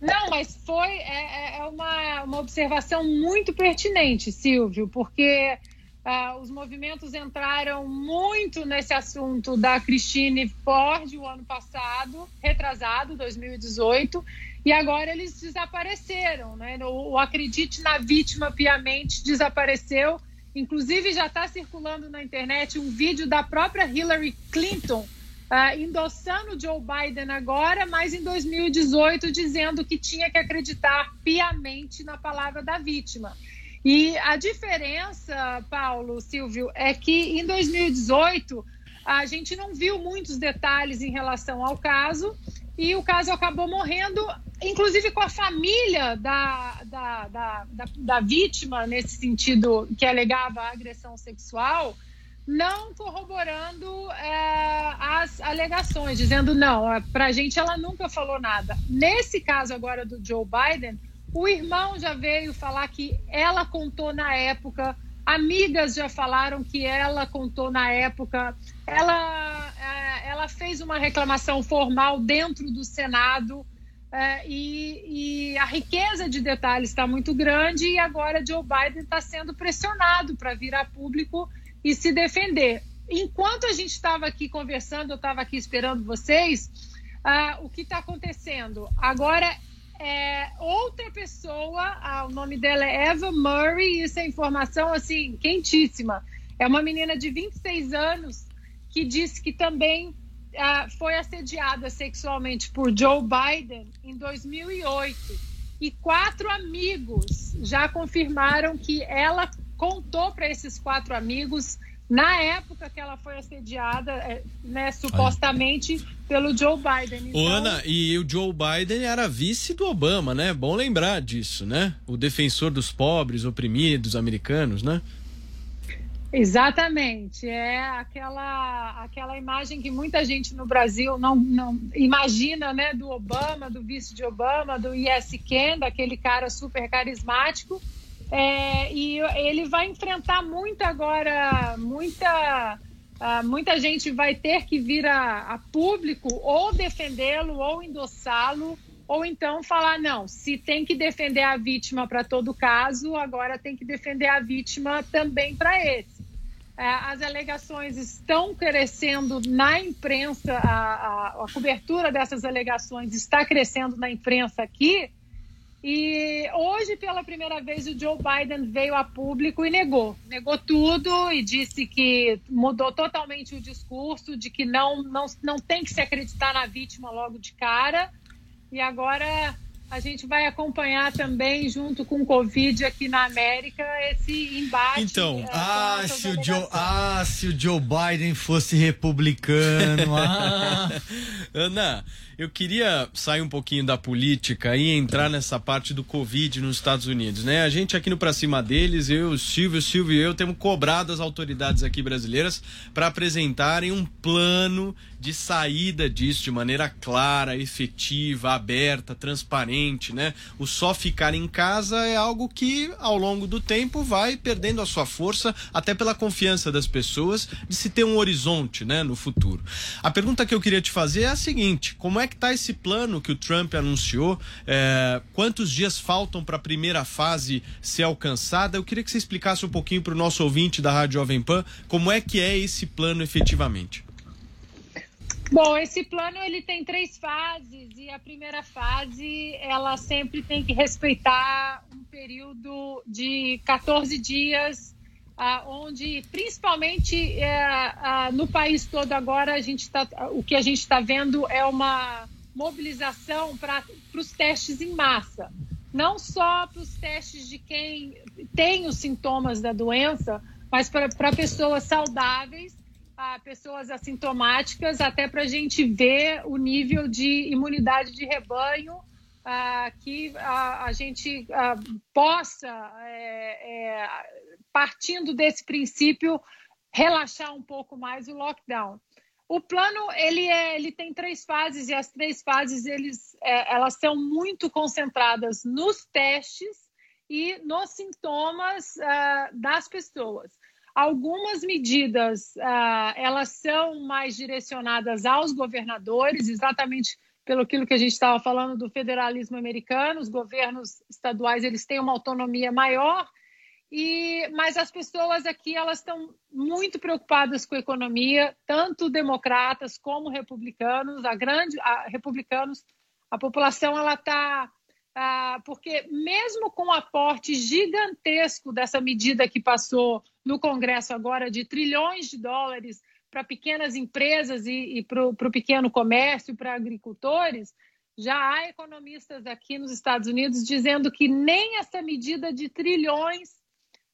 Não, mas foi é, é, é uma, uma observação muito pertinente, Silvio, porque uh, os movimentos entraram muito nesse assunto da Christine Ford o ano passado, retrasado, 2018, e agora eles desapareceram. Né? O, o Acredite na Vítima piamente desapareceu. Inclusive, já está circulando na internet um vídeo da própria Hillary Clinton uh, endossando Joe Biden agora, mas em 2018 dizendo que tinha que acreditar piamente na palavra da vítima. E a diferença, Paulo, Silvio, é que em 2018 a gente não viu muitos detalhes em relação ao caso e o caso acabou morrendo, inclusive com a família da, da, da, da, da vítima, nesse sentido que alegava agressão sexual não corroborando é, as alegações, dizendo não, é, para a gente ela nunca falou nada. Nesse caso agora do Joe Biden, o irmão já veio falar que ela contou na época, amigas já falaram que ela contou na época, ela, ela fez uma reclamação formal dentro do Senado é, e, e, a riqueza de detalhes está muito grande e agora Joe Biden está sendo pressionado para vir a público e se defender. Enquanto a gente estava aqui conversando, eu estava aqui esperando vocês, uh, o que está acontecendo? Agora é outra pessoa, o nome dela é Eva Murray, isso é informação assim quentíssima. É uma menina de 26 anos que disse que também uh, foi assediada sexualmente por Joe Biden em 2008 e quatro amigos já confirmaram que ela contou para esses quatro amigos na época que ela foi assediada, é, né, supostamente pelo Joe Biden. Então... Ana, e o Joe Biden era vice do Obama, né? Bom lembrar disso, né? O defensor dos pobres, oprimidos, americanos, né? Exatamente, é aquela aquela imagem que muita gente no Brasil não, não imagina, né, do Obama, do vice de Obama, do Yes Ken, daquele cara super carismático, é, e ele vai enfrentar muito agora, muita uh, muita gente vai ter que vir a, a público ou defendê-lo ou endossá-lo ou então falar não, se tem que defender a vítima para todo caso, agora tem que defender a vítima também para esse. É, as alegações estão crescendo na imprensa, a, a, a, cobertura dessas alegações está crescendo na imprensa aqui. E hoje, pela primeira vez, o Joe Biden veio a público e negou. Negou tudo e disse que mudou totalmente o discurso, de que não, não, não tem que se acreditar na vítima logo de cara. E agora a gente vai acompanhar também, junto com o Covid aqui na América, esse embate. Então, é, ah, se o Joe, ah, se o Joe Biden fosse republicano. ah. Ana, eu queria sair um pouquinho da política e entrar nessa parte do Covid nos Estados Unidos, né? A gente aqui no Pra Cima deles, eu, o Silvio, o Silvio e eu, temos cobrado as autoridades aqui brasileiras para apresentarem um plano de saída disso de maneira clara, efetiva, aberta, transparente, né? O só ficar em casa é algo que, ao longo do tempo, vai perdendo a sua força, até pela confiança das pessoas de se ter um horizonte, né, no futuro. A pergunta que eu queria te fazer é a seguinte: como é que está esse plano que o Trump anunciou? É, quantos dias faltam para a primeira fase ser alcançada? Eu queria que você explicasse um pouquinho para o nosso ouvinte da Rádio Jovem Pan como é que é esse plano efetivamente. Bom, esse plano ele tem três fases e a primeira fase ela sempre tem que respeitar um período de 14 dias, ah, onde principalmente ah, no país todo agora a gente tá, o que a gente está vendo é uma mobilização para os testes em massa, não só para os testes de quem tem os sintomas da doença, mas para pessoas saudáveis pessoas assintomáticas, até para a gente ver o nível de imunidade de rebanho que a, a gente possa, é, é, partindo desse princípio, relaxar um pouco mais o lockdown. O plano ele, é, ele tem três fases e as três fases eles, é, elas são muito concentradas nos testes e nos sintomas uh, das pessoas. Algumas medidas uh, elas são mais direcionadas aos governadores, exatamente pelo aquilo que a gente estava falando do federalismo americano. Os governos estaduais eles têm uma autonomia maior, e mas as pessoas aqui elas estão muito preocupadas com a economia, tanto democratas como republicanos. A grande a, republicanos, a população ela está ah, porque mesmo com o aporte gigantesco dessa medida que passou no Congresso agora de trilhões de dólares para pequenas empresas e, e para o pequeno comércio, para agricultores, já há economistas aqui nos Estados Unidos dizendo que nem essa medida de trilhões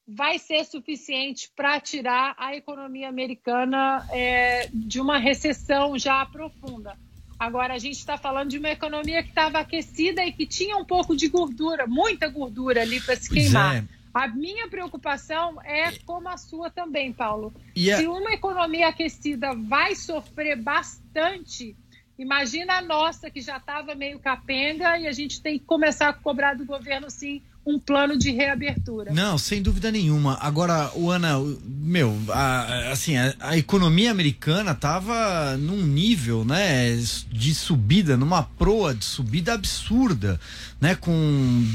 vai ser suficiente para tirar a economia americana é, de uma recessão já profunda. Agora, a gente está falando de uma economia que estava aquecida e que tinha um pouco de gordura, muita gordura ali para se queimar. É. A minha preocupação é como a sua também, Paulo. Yeah. Se uma economia aquecida vai sofrer bastante, imagina a nossa que já estava meio capenga e a gente tem que começar a cobrar do governo, sim, um plano de reabertura. Não, sem dúvida nenhuma. Agora, o Ana, meu, a, assim, a, a, economia americana estava num nível, né, de subida, numa proa de subida absurda, né, com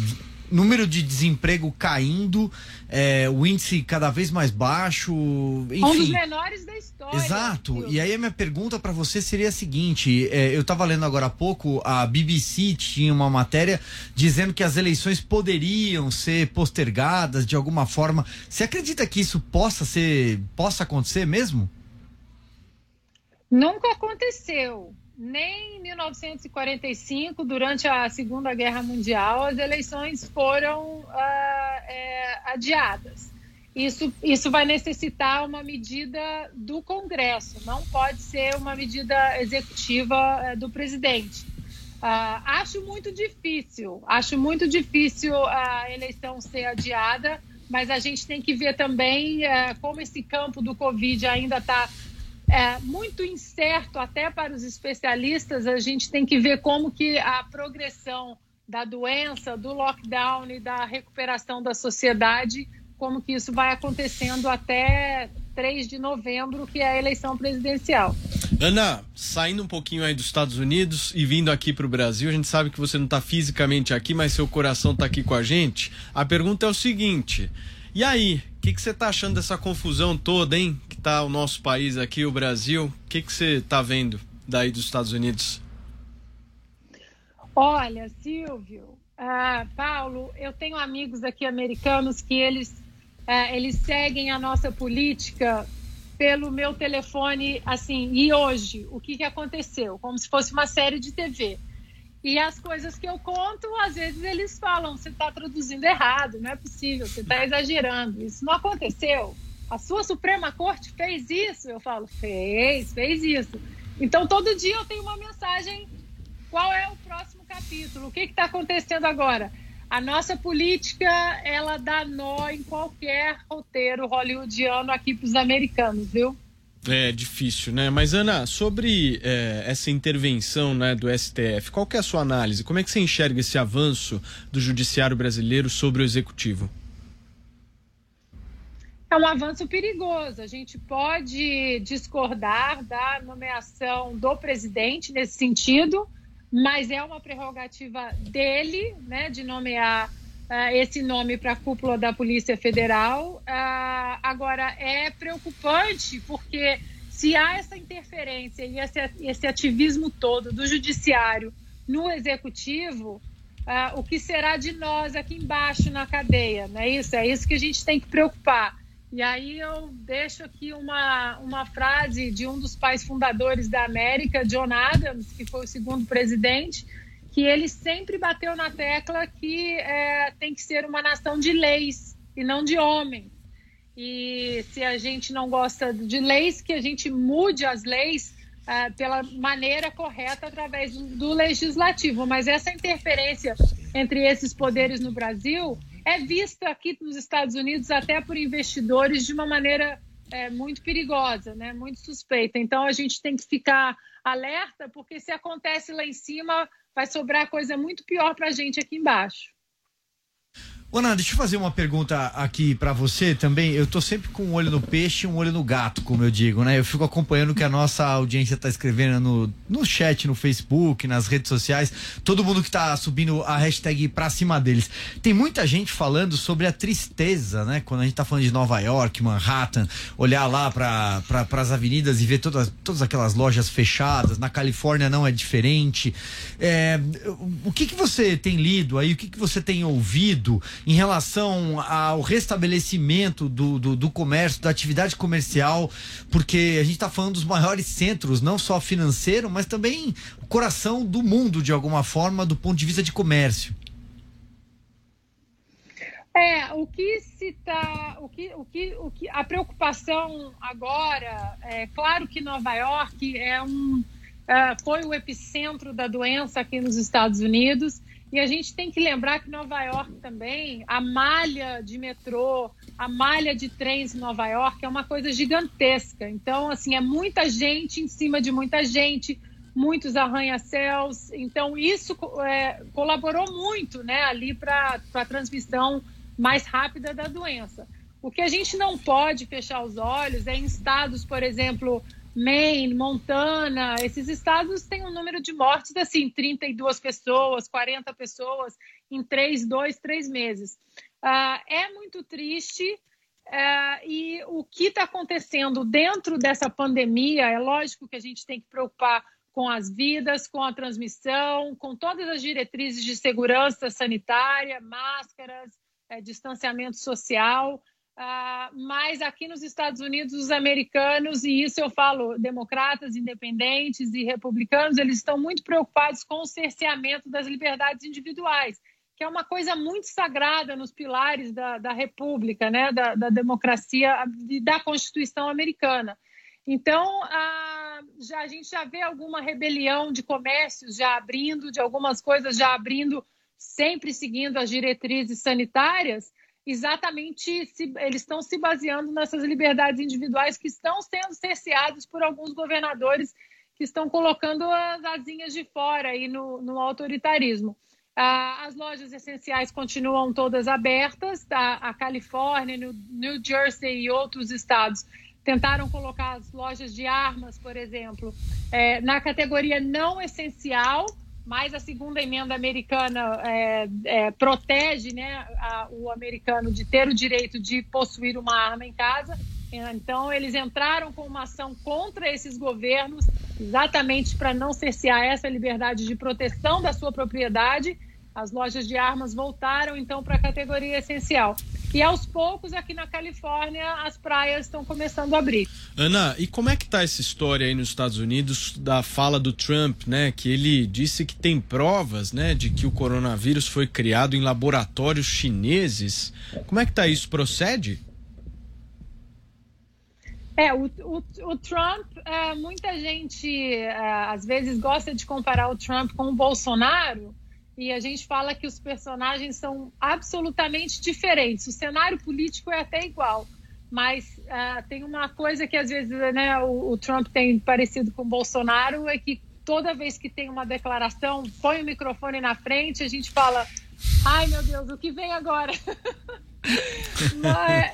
número de desemprego caindo, é, o índice cada vez mais baixo, enfim. Um dos menores da história. Exato. E aí a minha pergunta para você seria a seguinte: é, eu estava lendo agora há pouco, a BBC tinha uma matéria dizendo que as eleições poderiam ser postergadas de alguma forma. Você acredita que isso possa ser, possa acontecer mesmo? Nunca aconteceu nem em 1945, durante a Segunda Guerra Mundial, as eleições foram ah, é, adiadas. Isso, isso vai necessitar uma medida do Congresso, não pode ser uma medida executiva é, do presidente. Ah, acho muito difícil, acho muito difícil a eleição ser adiada, mas a gente tem que ver também é, como esse campo do Covid ainda está é, muito incerto até para os especialistas. A gente tem que ver como que a progressão da doença, do lockdown e da recuperação da sociedade, como que isso vai acontecendo até 3 de novembro, que é a eleição presidencial. Ana, saindo um pouquinho aí dos Estados Unidos e vindo aqui para o Brasil, a gente sabe que você não está fisicamente aqui, mas seu coração está aqui com a gente. A pergunta é o seguinte: e aí, o que, que você está achando dessa confusão toda, hein? Que tá o nosso país aqui, o Brasil. O que, que você está vendo daí dos Estados Unidos? Olha, Silvio, uh, Paulo, eu tenho amigos aqui americanos que eles, uh, eles seguem a nossa política pelo meu telefone, assim, e hoje, o que, que aconteceu? Como se fosse uma série de TV. E as coisas que eu conto, às vezes eles falam: você está traduzindo errado, não é possível, você está exagerando. Isso não aconteceu. A sua Suprema Corte fez isso. Eu falo: fez, fez isso. Então, todo dia eu tenho uma mensagem: qual é o próximo capítulo? O que está acontecendo agora? A nossa política, ela dá nó em qualquer roteiro hollywoodiano aqui para os americanos, viu? É difícil, né? Mas, Ana, sobre é, essa intervenção né, do STF, qual é a sua análise? Como é que você enxerga esse avanço do judiciário brasileiro sobre o executivo? É um avanço perigoso. A gente pode discordar da nomeação do presidente nesse sentido, mas é uma prerrogativa dele, né, de nomear uh, esse nome para a cúpula da Polícia Federal. Uh, agora, é preocupante porque se há essa interferência e esse, esse ativismo todo do judiciário no executivo, uh, o que será de nós aqui embaixo na cadeia? Não é isso? É isso que a gente tem que preocupar. E aí eu deixo aqui uma, uma frase de um dos pais fundadores da América, John Adams, que foi o segundo presidente, que ele sempre bateu na tecla que é, tem que ser uma nação de leis e não de homens. E se a gente não gosta de leis, que a gente mude as leis é, pela maneira correta através do, do legislativo. Mas essa interferência entre esses poderes no Brasil é vista aqui nos Estados Unidos até por investidores de uma maneira é, muito perigosa, né? muito suspeita. Então a gente tem que ficar alerta, porque se acontece lá em cima, vai sobrar coisa muito pior para a gente aqui embaixo. Ana, deixa eu fazer uma pergunta aqui para você também. Eu tô sempre com um olho no peixe e um olho no gato, como eu digo, né? Eu fico acompanhando o que a nossa audiência tá escrevendo no, no chat, no Facebook, nas redes sociais. Todo mundo que tá subindo a hashtag pra cima deles. Tem muita gente falando sobre a tristeza, né? Quando a gente tá falando de Nova York, Manhattan, olhar lá para pra, as avenidas e ver todas, todas aquelas lojas fechadas. Na Califórnia não é diferente. É, o que que você tem lido aí? O que que você tem ouvido? Em relação ao restabelecimento do, do, do comércio, da atividade comercial, porque a gente está falando dos maiores centros, não só financeiro, mas também o coração do mundo, de alguma forma, do ponto de vista de comércio. É, o que se tá, o que, o que, o que, a preocupação agora, é claro que Nova York é um, é, foi o epicentro da doença aqui nos Estados Unidos e a gente tem que lembrar que Nova York também, a malha de metrô, a malha de trens em Nova York é uma coisa gigantesca. Então, assim, é muita gente em cima de muita gente, muitos arranha-céus. Então, isso é, colaborou muito né, ali para a transmissão mais rápida da doença. O que a gente não pode fechar os olhos é em estados, por exemplo, Maine, Montana, esses estados têm um número de mortes assim, 32 pessoas, 40 pessoas em três, dois, três meses. Uh, é muito triste uh, e o que está acontecendo dentro dessa pandemia, é lógico que a gente tem que preocupar com as vidas, com a transmissão, com todas as diretrizes de segurança sanitária, máscaras, é, distanciamento social. Uh, mas aqui nos Estados Unidos, os americanos, e isso eu falo, democratas, independentes e republicanos, eles estão muito preocupados com o cerceamento das liberdades individuais, que é uma coisa muito sagrada nos pilares da, da República, né, da, da democracia e da Constituição americana. Então, uh, já, a gente já vê alguma rebelião de comércios já abrindo, de algumas coisas já abrindo, sempre seguindo as diretrizes sanitárias exatamente se, eles estão se baseando nessas liberdades individuais que estão sendo cerceadas por alguns governadores que estão colocando as asinhas de fora aí no, no autoritarismo. Ah, as lojas essenciais continuam todas abertas, tá? a Califórnia, New, New Jersey e outros estados tentaram colocar as lojas de armas, por exemplo, é, na categoria não essencial, mas a segunda emenda americana é, é, protege né, a, o americano de ter o direito de possuir uma arma em casa. Então, eles entraram com uma ação contra esses governos, exatamente para não cercear essa liberdade de proteção da sua propriedade. As lojas de armas voltaram, então, para a categoria essencial. E aos poucos, aqui na Califórnia, as praias estão começando a abrir. Ana, e como é que tá essa história aí nos Estados Unidos da fala do Trump, né? Que ele disse que tem provas, né, de que o coronavírus foi criado em laboratórios chineses. Como é que tá isso? Procede? É, o, o, o Trump, é, muita gente é, às vezes gosta de comparar o Trump com o Bolsonaro, e a gente fala que os personagens são absolutamente diferentes. O cenário político é até igual, mas uh, tem uma coisa que às vezes né, o, o, Trump tem parecido com o Bolsonaro é que toda vez que tem uma declaração, põe o microfone na frente, a gente fala: "Ai meu Deus, o que vem agora?" mas,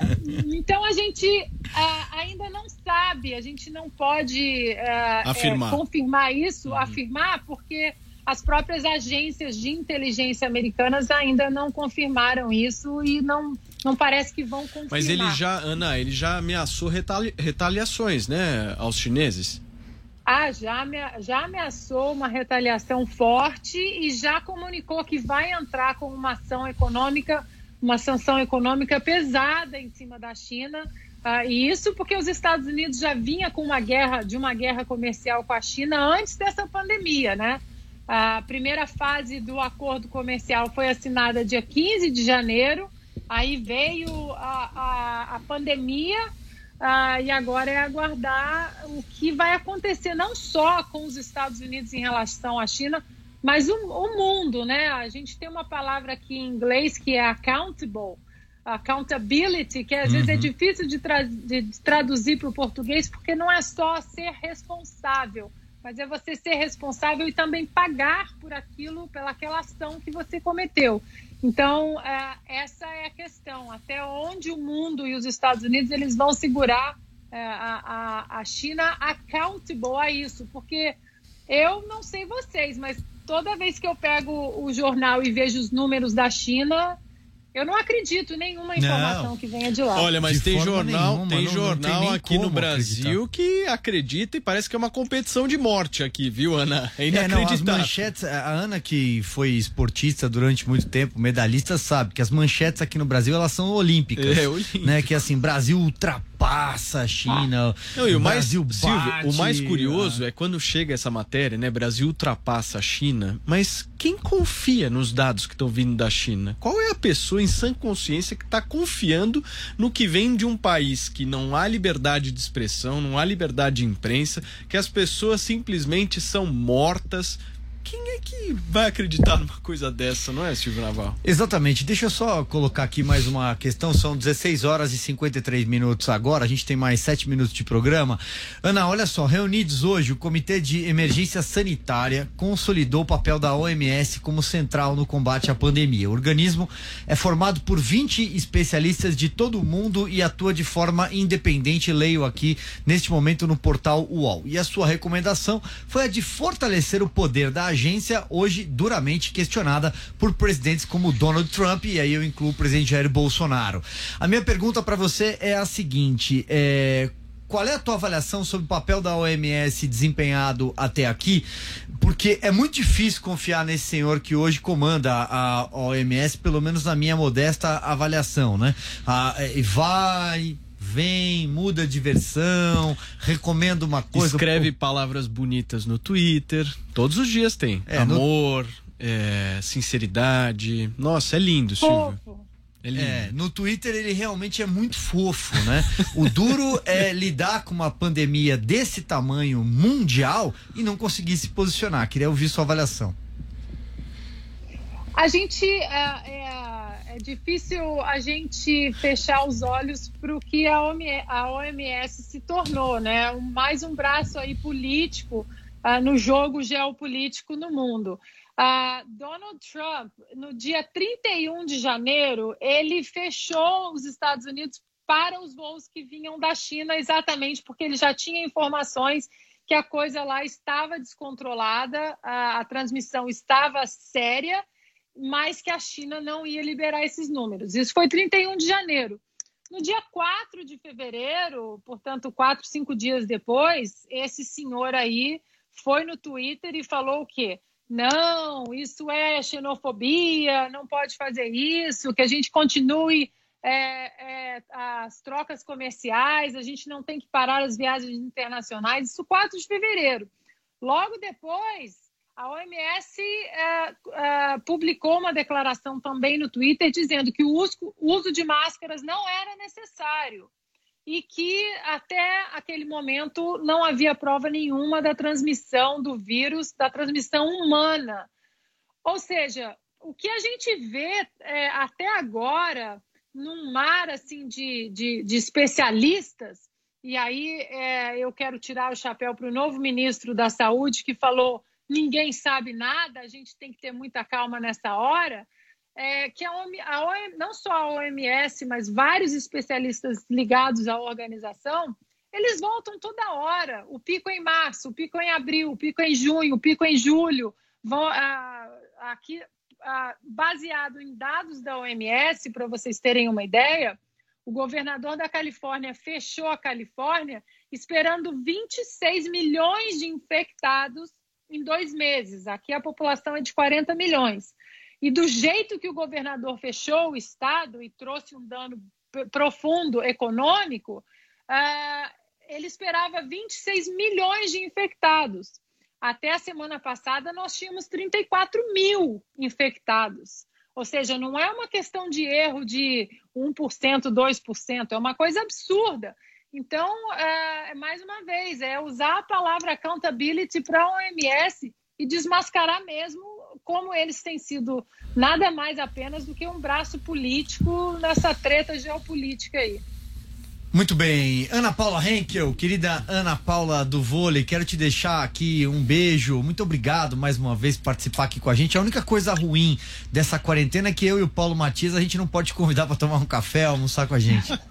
então a gente uh, ainda não sabe, a gente não pode uh, afirmar. É, confirmar isso, uhum. afirmar, porque as próprias agências de inteligência americanas ainda não confirmaram isso e não, não parece que vão confirmar. Mas ele já, Ana, ele já ameaçou retali retaliações, né, aos chineses? Ah, já, já ameaçou uma retaliação forte e já comunicou que vai entrar com uma ação econômica, uma sanção econômica pesada em cima da China. Ah, e isso porque os Estados Unidos já vinha com uma guerra, de uma guerra comercial com a China antes dessa pandemia, né? A primeira fase do acordo comercial foi assinada dia 15 de janeiro, aí veio a, a, a pandemia uh, e agora é aguardar o que vai acontecer não só com os Estados Unidos em relação à China, mas o, o mundo, né? A gente tem uma palavra aqui em inglês que é accountable, accountability, que às uhum. vezes é uhum. difícil de, tra de traduzir para o português, porque não é só ser responsável, mas é você ser responsável e também pagar por aquilo, pelaquela ação que você cometeu. Então, é, essa é a questão. Até onde o mundo e os Estados Unidos eles vão segurar é, a, a, a China accountable a isso? Porque eu não sei vocês, mas toda vez que eu pego o jornal e vejo os números da China, eu não acredito em nenhuma informação não. que venha de lá. Olha, mas de tem jornal, nenhuma, tem não, jornal não tem aqui no Brasil acreditar. que acredita e parece que é uma competição de morte aqui, viu, Ana? É inacreditável. É, manchetes, a Ana que foi esportista durante muito tempo, medalhista, sabe que as manchetes aqui no Brasil elas são olímpicas, é, olímpicas. né? Que assim, Brasil ultrapassa ultrapassa a China. Não, e o, o mais, Brasil Silvio, o mais curioso é quando chega essa matéria, né? Brasil ultrapassa a China, mas quem confia nos dados que estão vindo da China? Qual é a pessoa em sã consciência que está confiando no que vem de um país que não há liberdade de expressão, não há liberdade de imprensa, que as pessoas simplesmente são mortas quem é que vai acreditar numa coisa dessa, não é, Silvio Naval? Exatamente. Deixa eu só colocar aqui mais uma questão. São 16 horas e 53 minutos agora. A gente tem mais 7 minutos de programa. Ana, olha só. Reunidos hoje, o Comitê de Emergência Sanitária consolidou o papel da OMS como central no combate à pandemia. O organismo é formado por 20 especialistas de todo o mundo e atua de forma independente. Leio aqui neste momento no portal UOL. E a sua recomendação foi a de fortalecer o poder da agência, hoje duramente questionada por presidentes como Donald Trump, e aí eu incluo o presidente Jair Bolsonaro. A minha pergunta para você é a seguinte: é, qual é a tua avaliação sobre o papel da OMS desempenhado até aqui? Porque é muito difícil confiar nesse senhor que hoje comanda a OMS, pelo menos na minha modesta avaliação, né? Ah, vai, vem, muda de versão, recomenda uma coisa. Escreve palavras bonitas no Twitter. Todos os dias tem. É, Amor, no... é, sinceridade. Nossa, é lindo, Silvio. É, é, no Twitter ele realmente é muito fofo, né? O duro é lidar com uma pandemia desse tamanho mundial e não conseguir se posicionar. Queria ouvir sua avaliação. A gente é, difícil a gente fechar os olhos para o que a OMS, a OMS, se tornou, né? Mais um braço aí político uh, no jogo geopolítico no mundo. Uh, Donald Trump, no dia 31 de janeiro, ele fechou os Estados Unidos para os voos que vinham da China, exatamente porque ele já tinha informações que a coisa lá estava descontrolada, a, a transmissão estava séria mas que a China não ia liberar esses números. Isso foi 31 de janeiro. No dia 4 de fevereiro, portanto, quatro, cinco dias depois, esse senhor aí foi no Twitter e falou o quê? Não, isso é xenofobia, não pode fazer isso, que a gente continue é, é, as trocas comerciais, a gente não tem que parar as viagens internacionais. Isso 4 de fevereiro. Logo depois, a OMS é, é, publicou uma declaração também no Twitter dizendo que o uso, uso de máscaras não era necessário e que até aquele momento não havia prova nenhuma da transmissão do vírus, da transmissão humana. Ou seja, o que a gente vê é, até agora num mar assim de, de, de especialistas, e aí é, eu quero tirar o chapéu para o novo ministro da Saúde que falou ninguém sabe nada, a gente tem que ter muita calma nessa hora, é, que a, a OM, não só a OMS, mas vários especialistas ligados à organização, eles voltam toda hora. O pico é em março, o pico é em abril, o pico é em junho, o pico é em julho. Vão, ah, aqui, ah, baseado em dados da OMS, para vocês terem uma ideia, o governador da Califórnia fechou a Califórnia esperando 26 milhões de infectados em dois meses. Aqui a população é de 40 milhões. E do jeito que o governador fechou o Estado e trouxe um dano profundo econômico, uh, ele esperava 26 milhões de infectados. Até a semana passada, nós tínhamos 34 mil infectados. Ou seja, não é uma questão de erro de 1%, 2%, é uma coisa absurda. Então, é, mais uma vez, é usar a palavra accountability para a OMS e desmascarar mesmo como eles têm sido nada mais apenas do que um braço político nessa treta geopolítica aí. Muito bem, Ana Paula Henkel, querida Ana Paula do vôlei, quero te deixar aqui um beijo. Muito obrigado mais uma vez por participar aqui com a gente. A única coisa ruim dessa quarentena é que eu e o Paulo Matias a gente não pode te convidar para tomar um café, almoçar com a gente.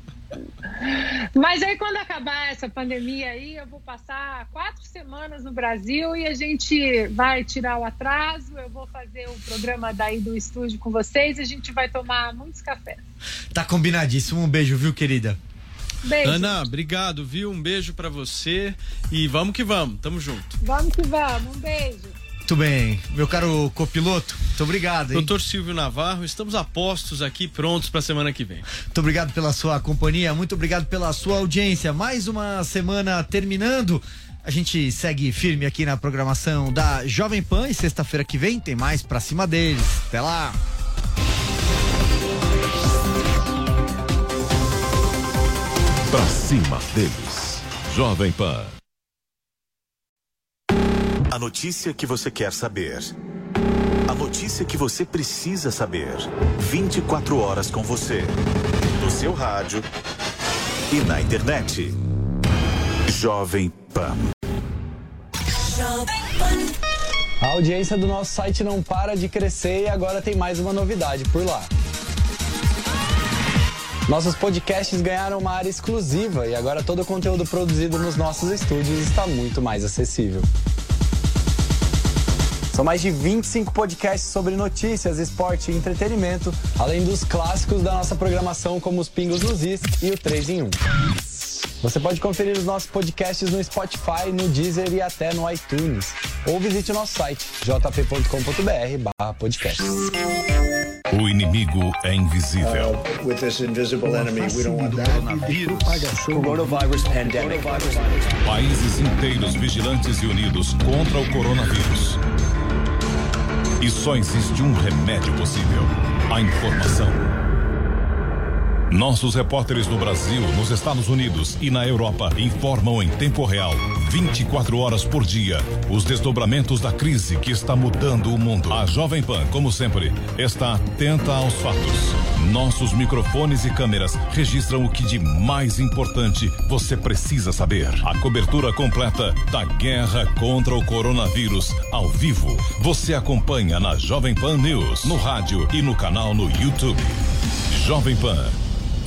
Mas aí quando acabar essa pandemia aí, eu vou passar quatro semanas no Brasil e a gente vai tirar o atraso, eu vou fazer o programa daí do estúdio com vocês e a gente vai tomar muitos cafés. Tá combinadíssimo. Um beijo, viu, querida? Beijo. Ana, obrigado, viu? Um beijo para você e vamos que vamos. Tamo junto. Vamos que vamos. Um beijo. Muito bem, meu caro copiloto, muito obrigado. Hein? Doutor Silvio Navarro, estamos a postos aqui, prontos para a semana que vem. Muito obrigado pela sua companhia, muito obrigado pela sua audiência. Mais uma semana terminando. A gente segue firme aqui na programação da Jovem Pan e sexta-feira que vem tem mais pra cima deles. Até lá! Pra cima deles. Jovem Pan. A notícia que você quer saber. A notícia que você precisa saber. 24 horas com você. No seu rádio e na internet. Jovem Pan. A audiência do nosso site não para de crescer e agora tem mais uma novidade por lá. Nossos podcasts ganharam uma área exclusiva e agora todo o conteúdo produzido nos nossos estúdios está muito mais acessível. São mais de 25 podcasts sobre notícias, esporte e entretenimento, além dos clássicos da nossa programação, como os Pingos nos Is e o 3 em 1. Você pode conferir os nossos podcasts no Spotify, no Deezer e até no iTunes. Ou visite o nosso site jp.com.br podcasts. O inimigo é invisível. Uh, with this invisible enemy, we don't want that. Coronavirus pandemic. Países inteiros vigilantes e unidos contra o coronavírus. E só existe um remédio possível: a informação. Nossos repórteres no Brasil, nos Estados Unidos e na Europa informam em tempo real, 24 horas por dia, os desdobramentos da crise que está mudando o mundo. A Jovem Pan, como sempre, está atenta aos fatos. Nossos microfones e câmeras registram o que de mais importante você precisa saber. A cobertura completa da guerra contra o coronavírus, ao vivo. Você acompanha na Jovem Pan News, no rádio e no canal no YouTube. Jovem Pan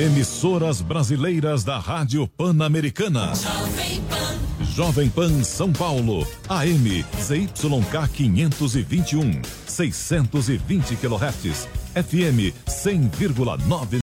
Emissoras brasileiras da Rádio Pan-Americana. Jovem Pan. Jovem Pan São Paulo. AM ZYK 521. 620 kHz. FM 100,9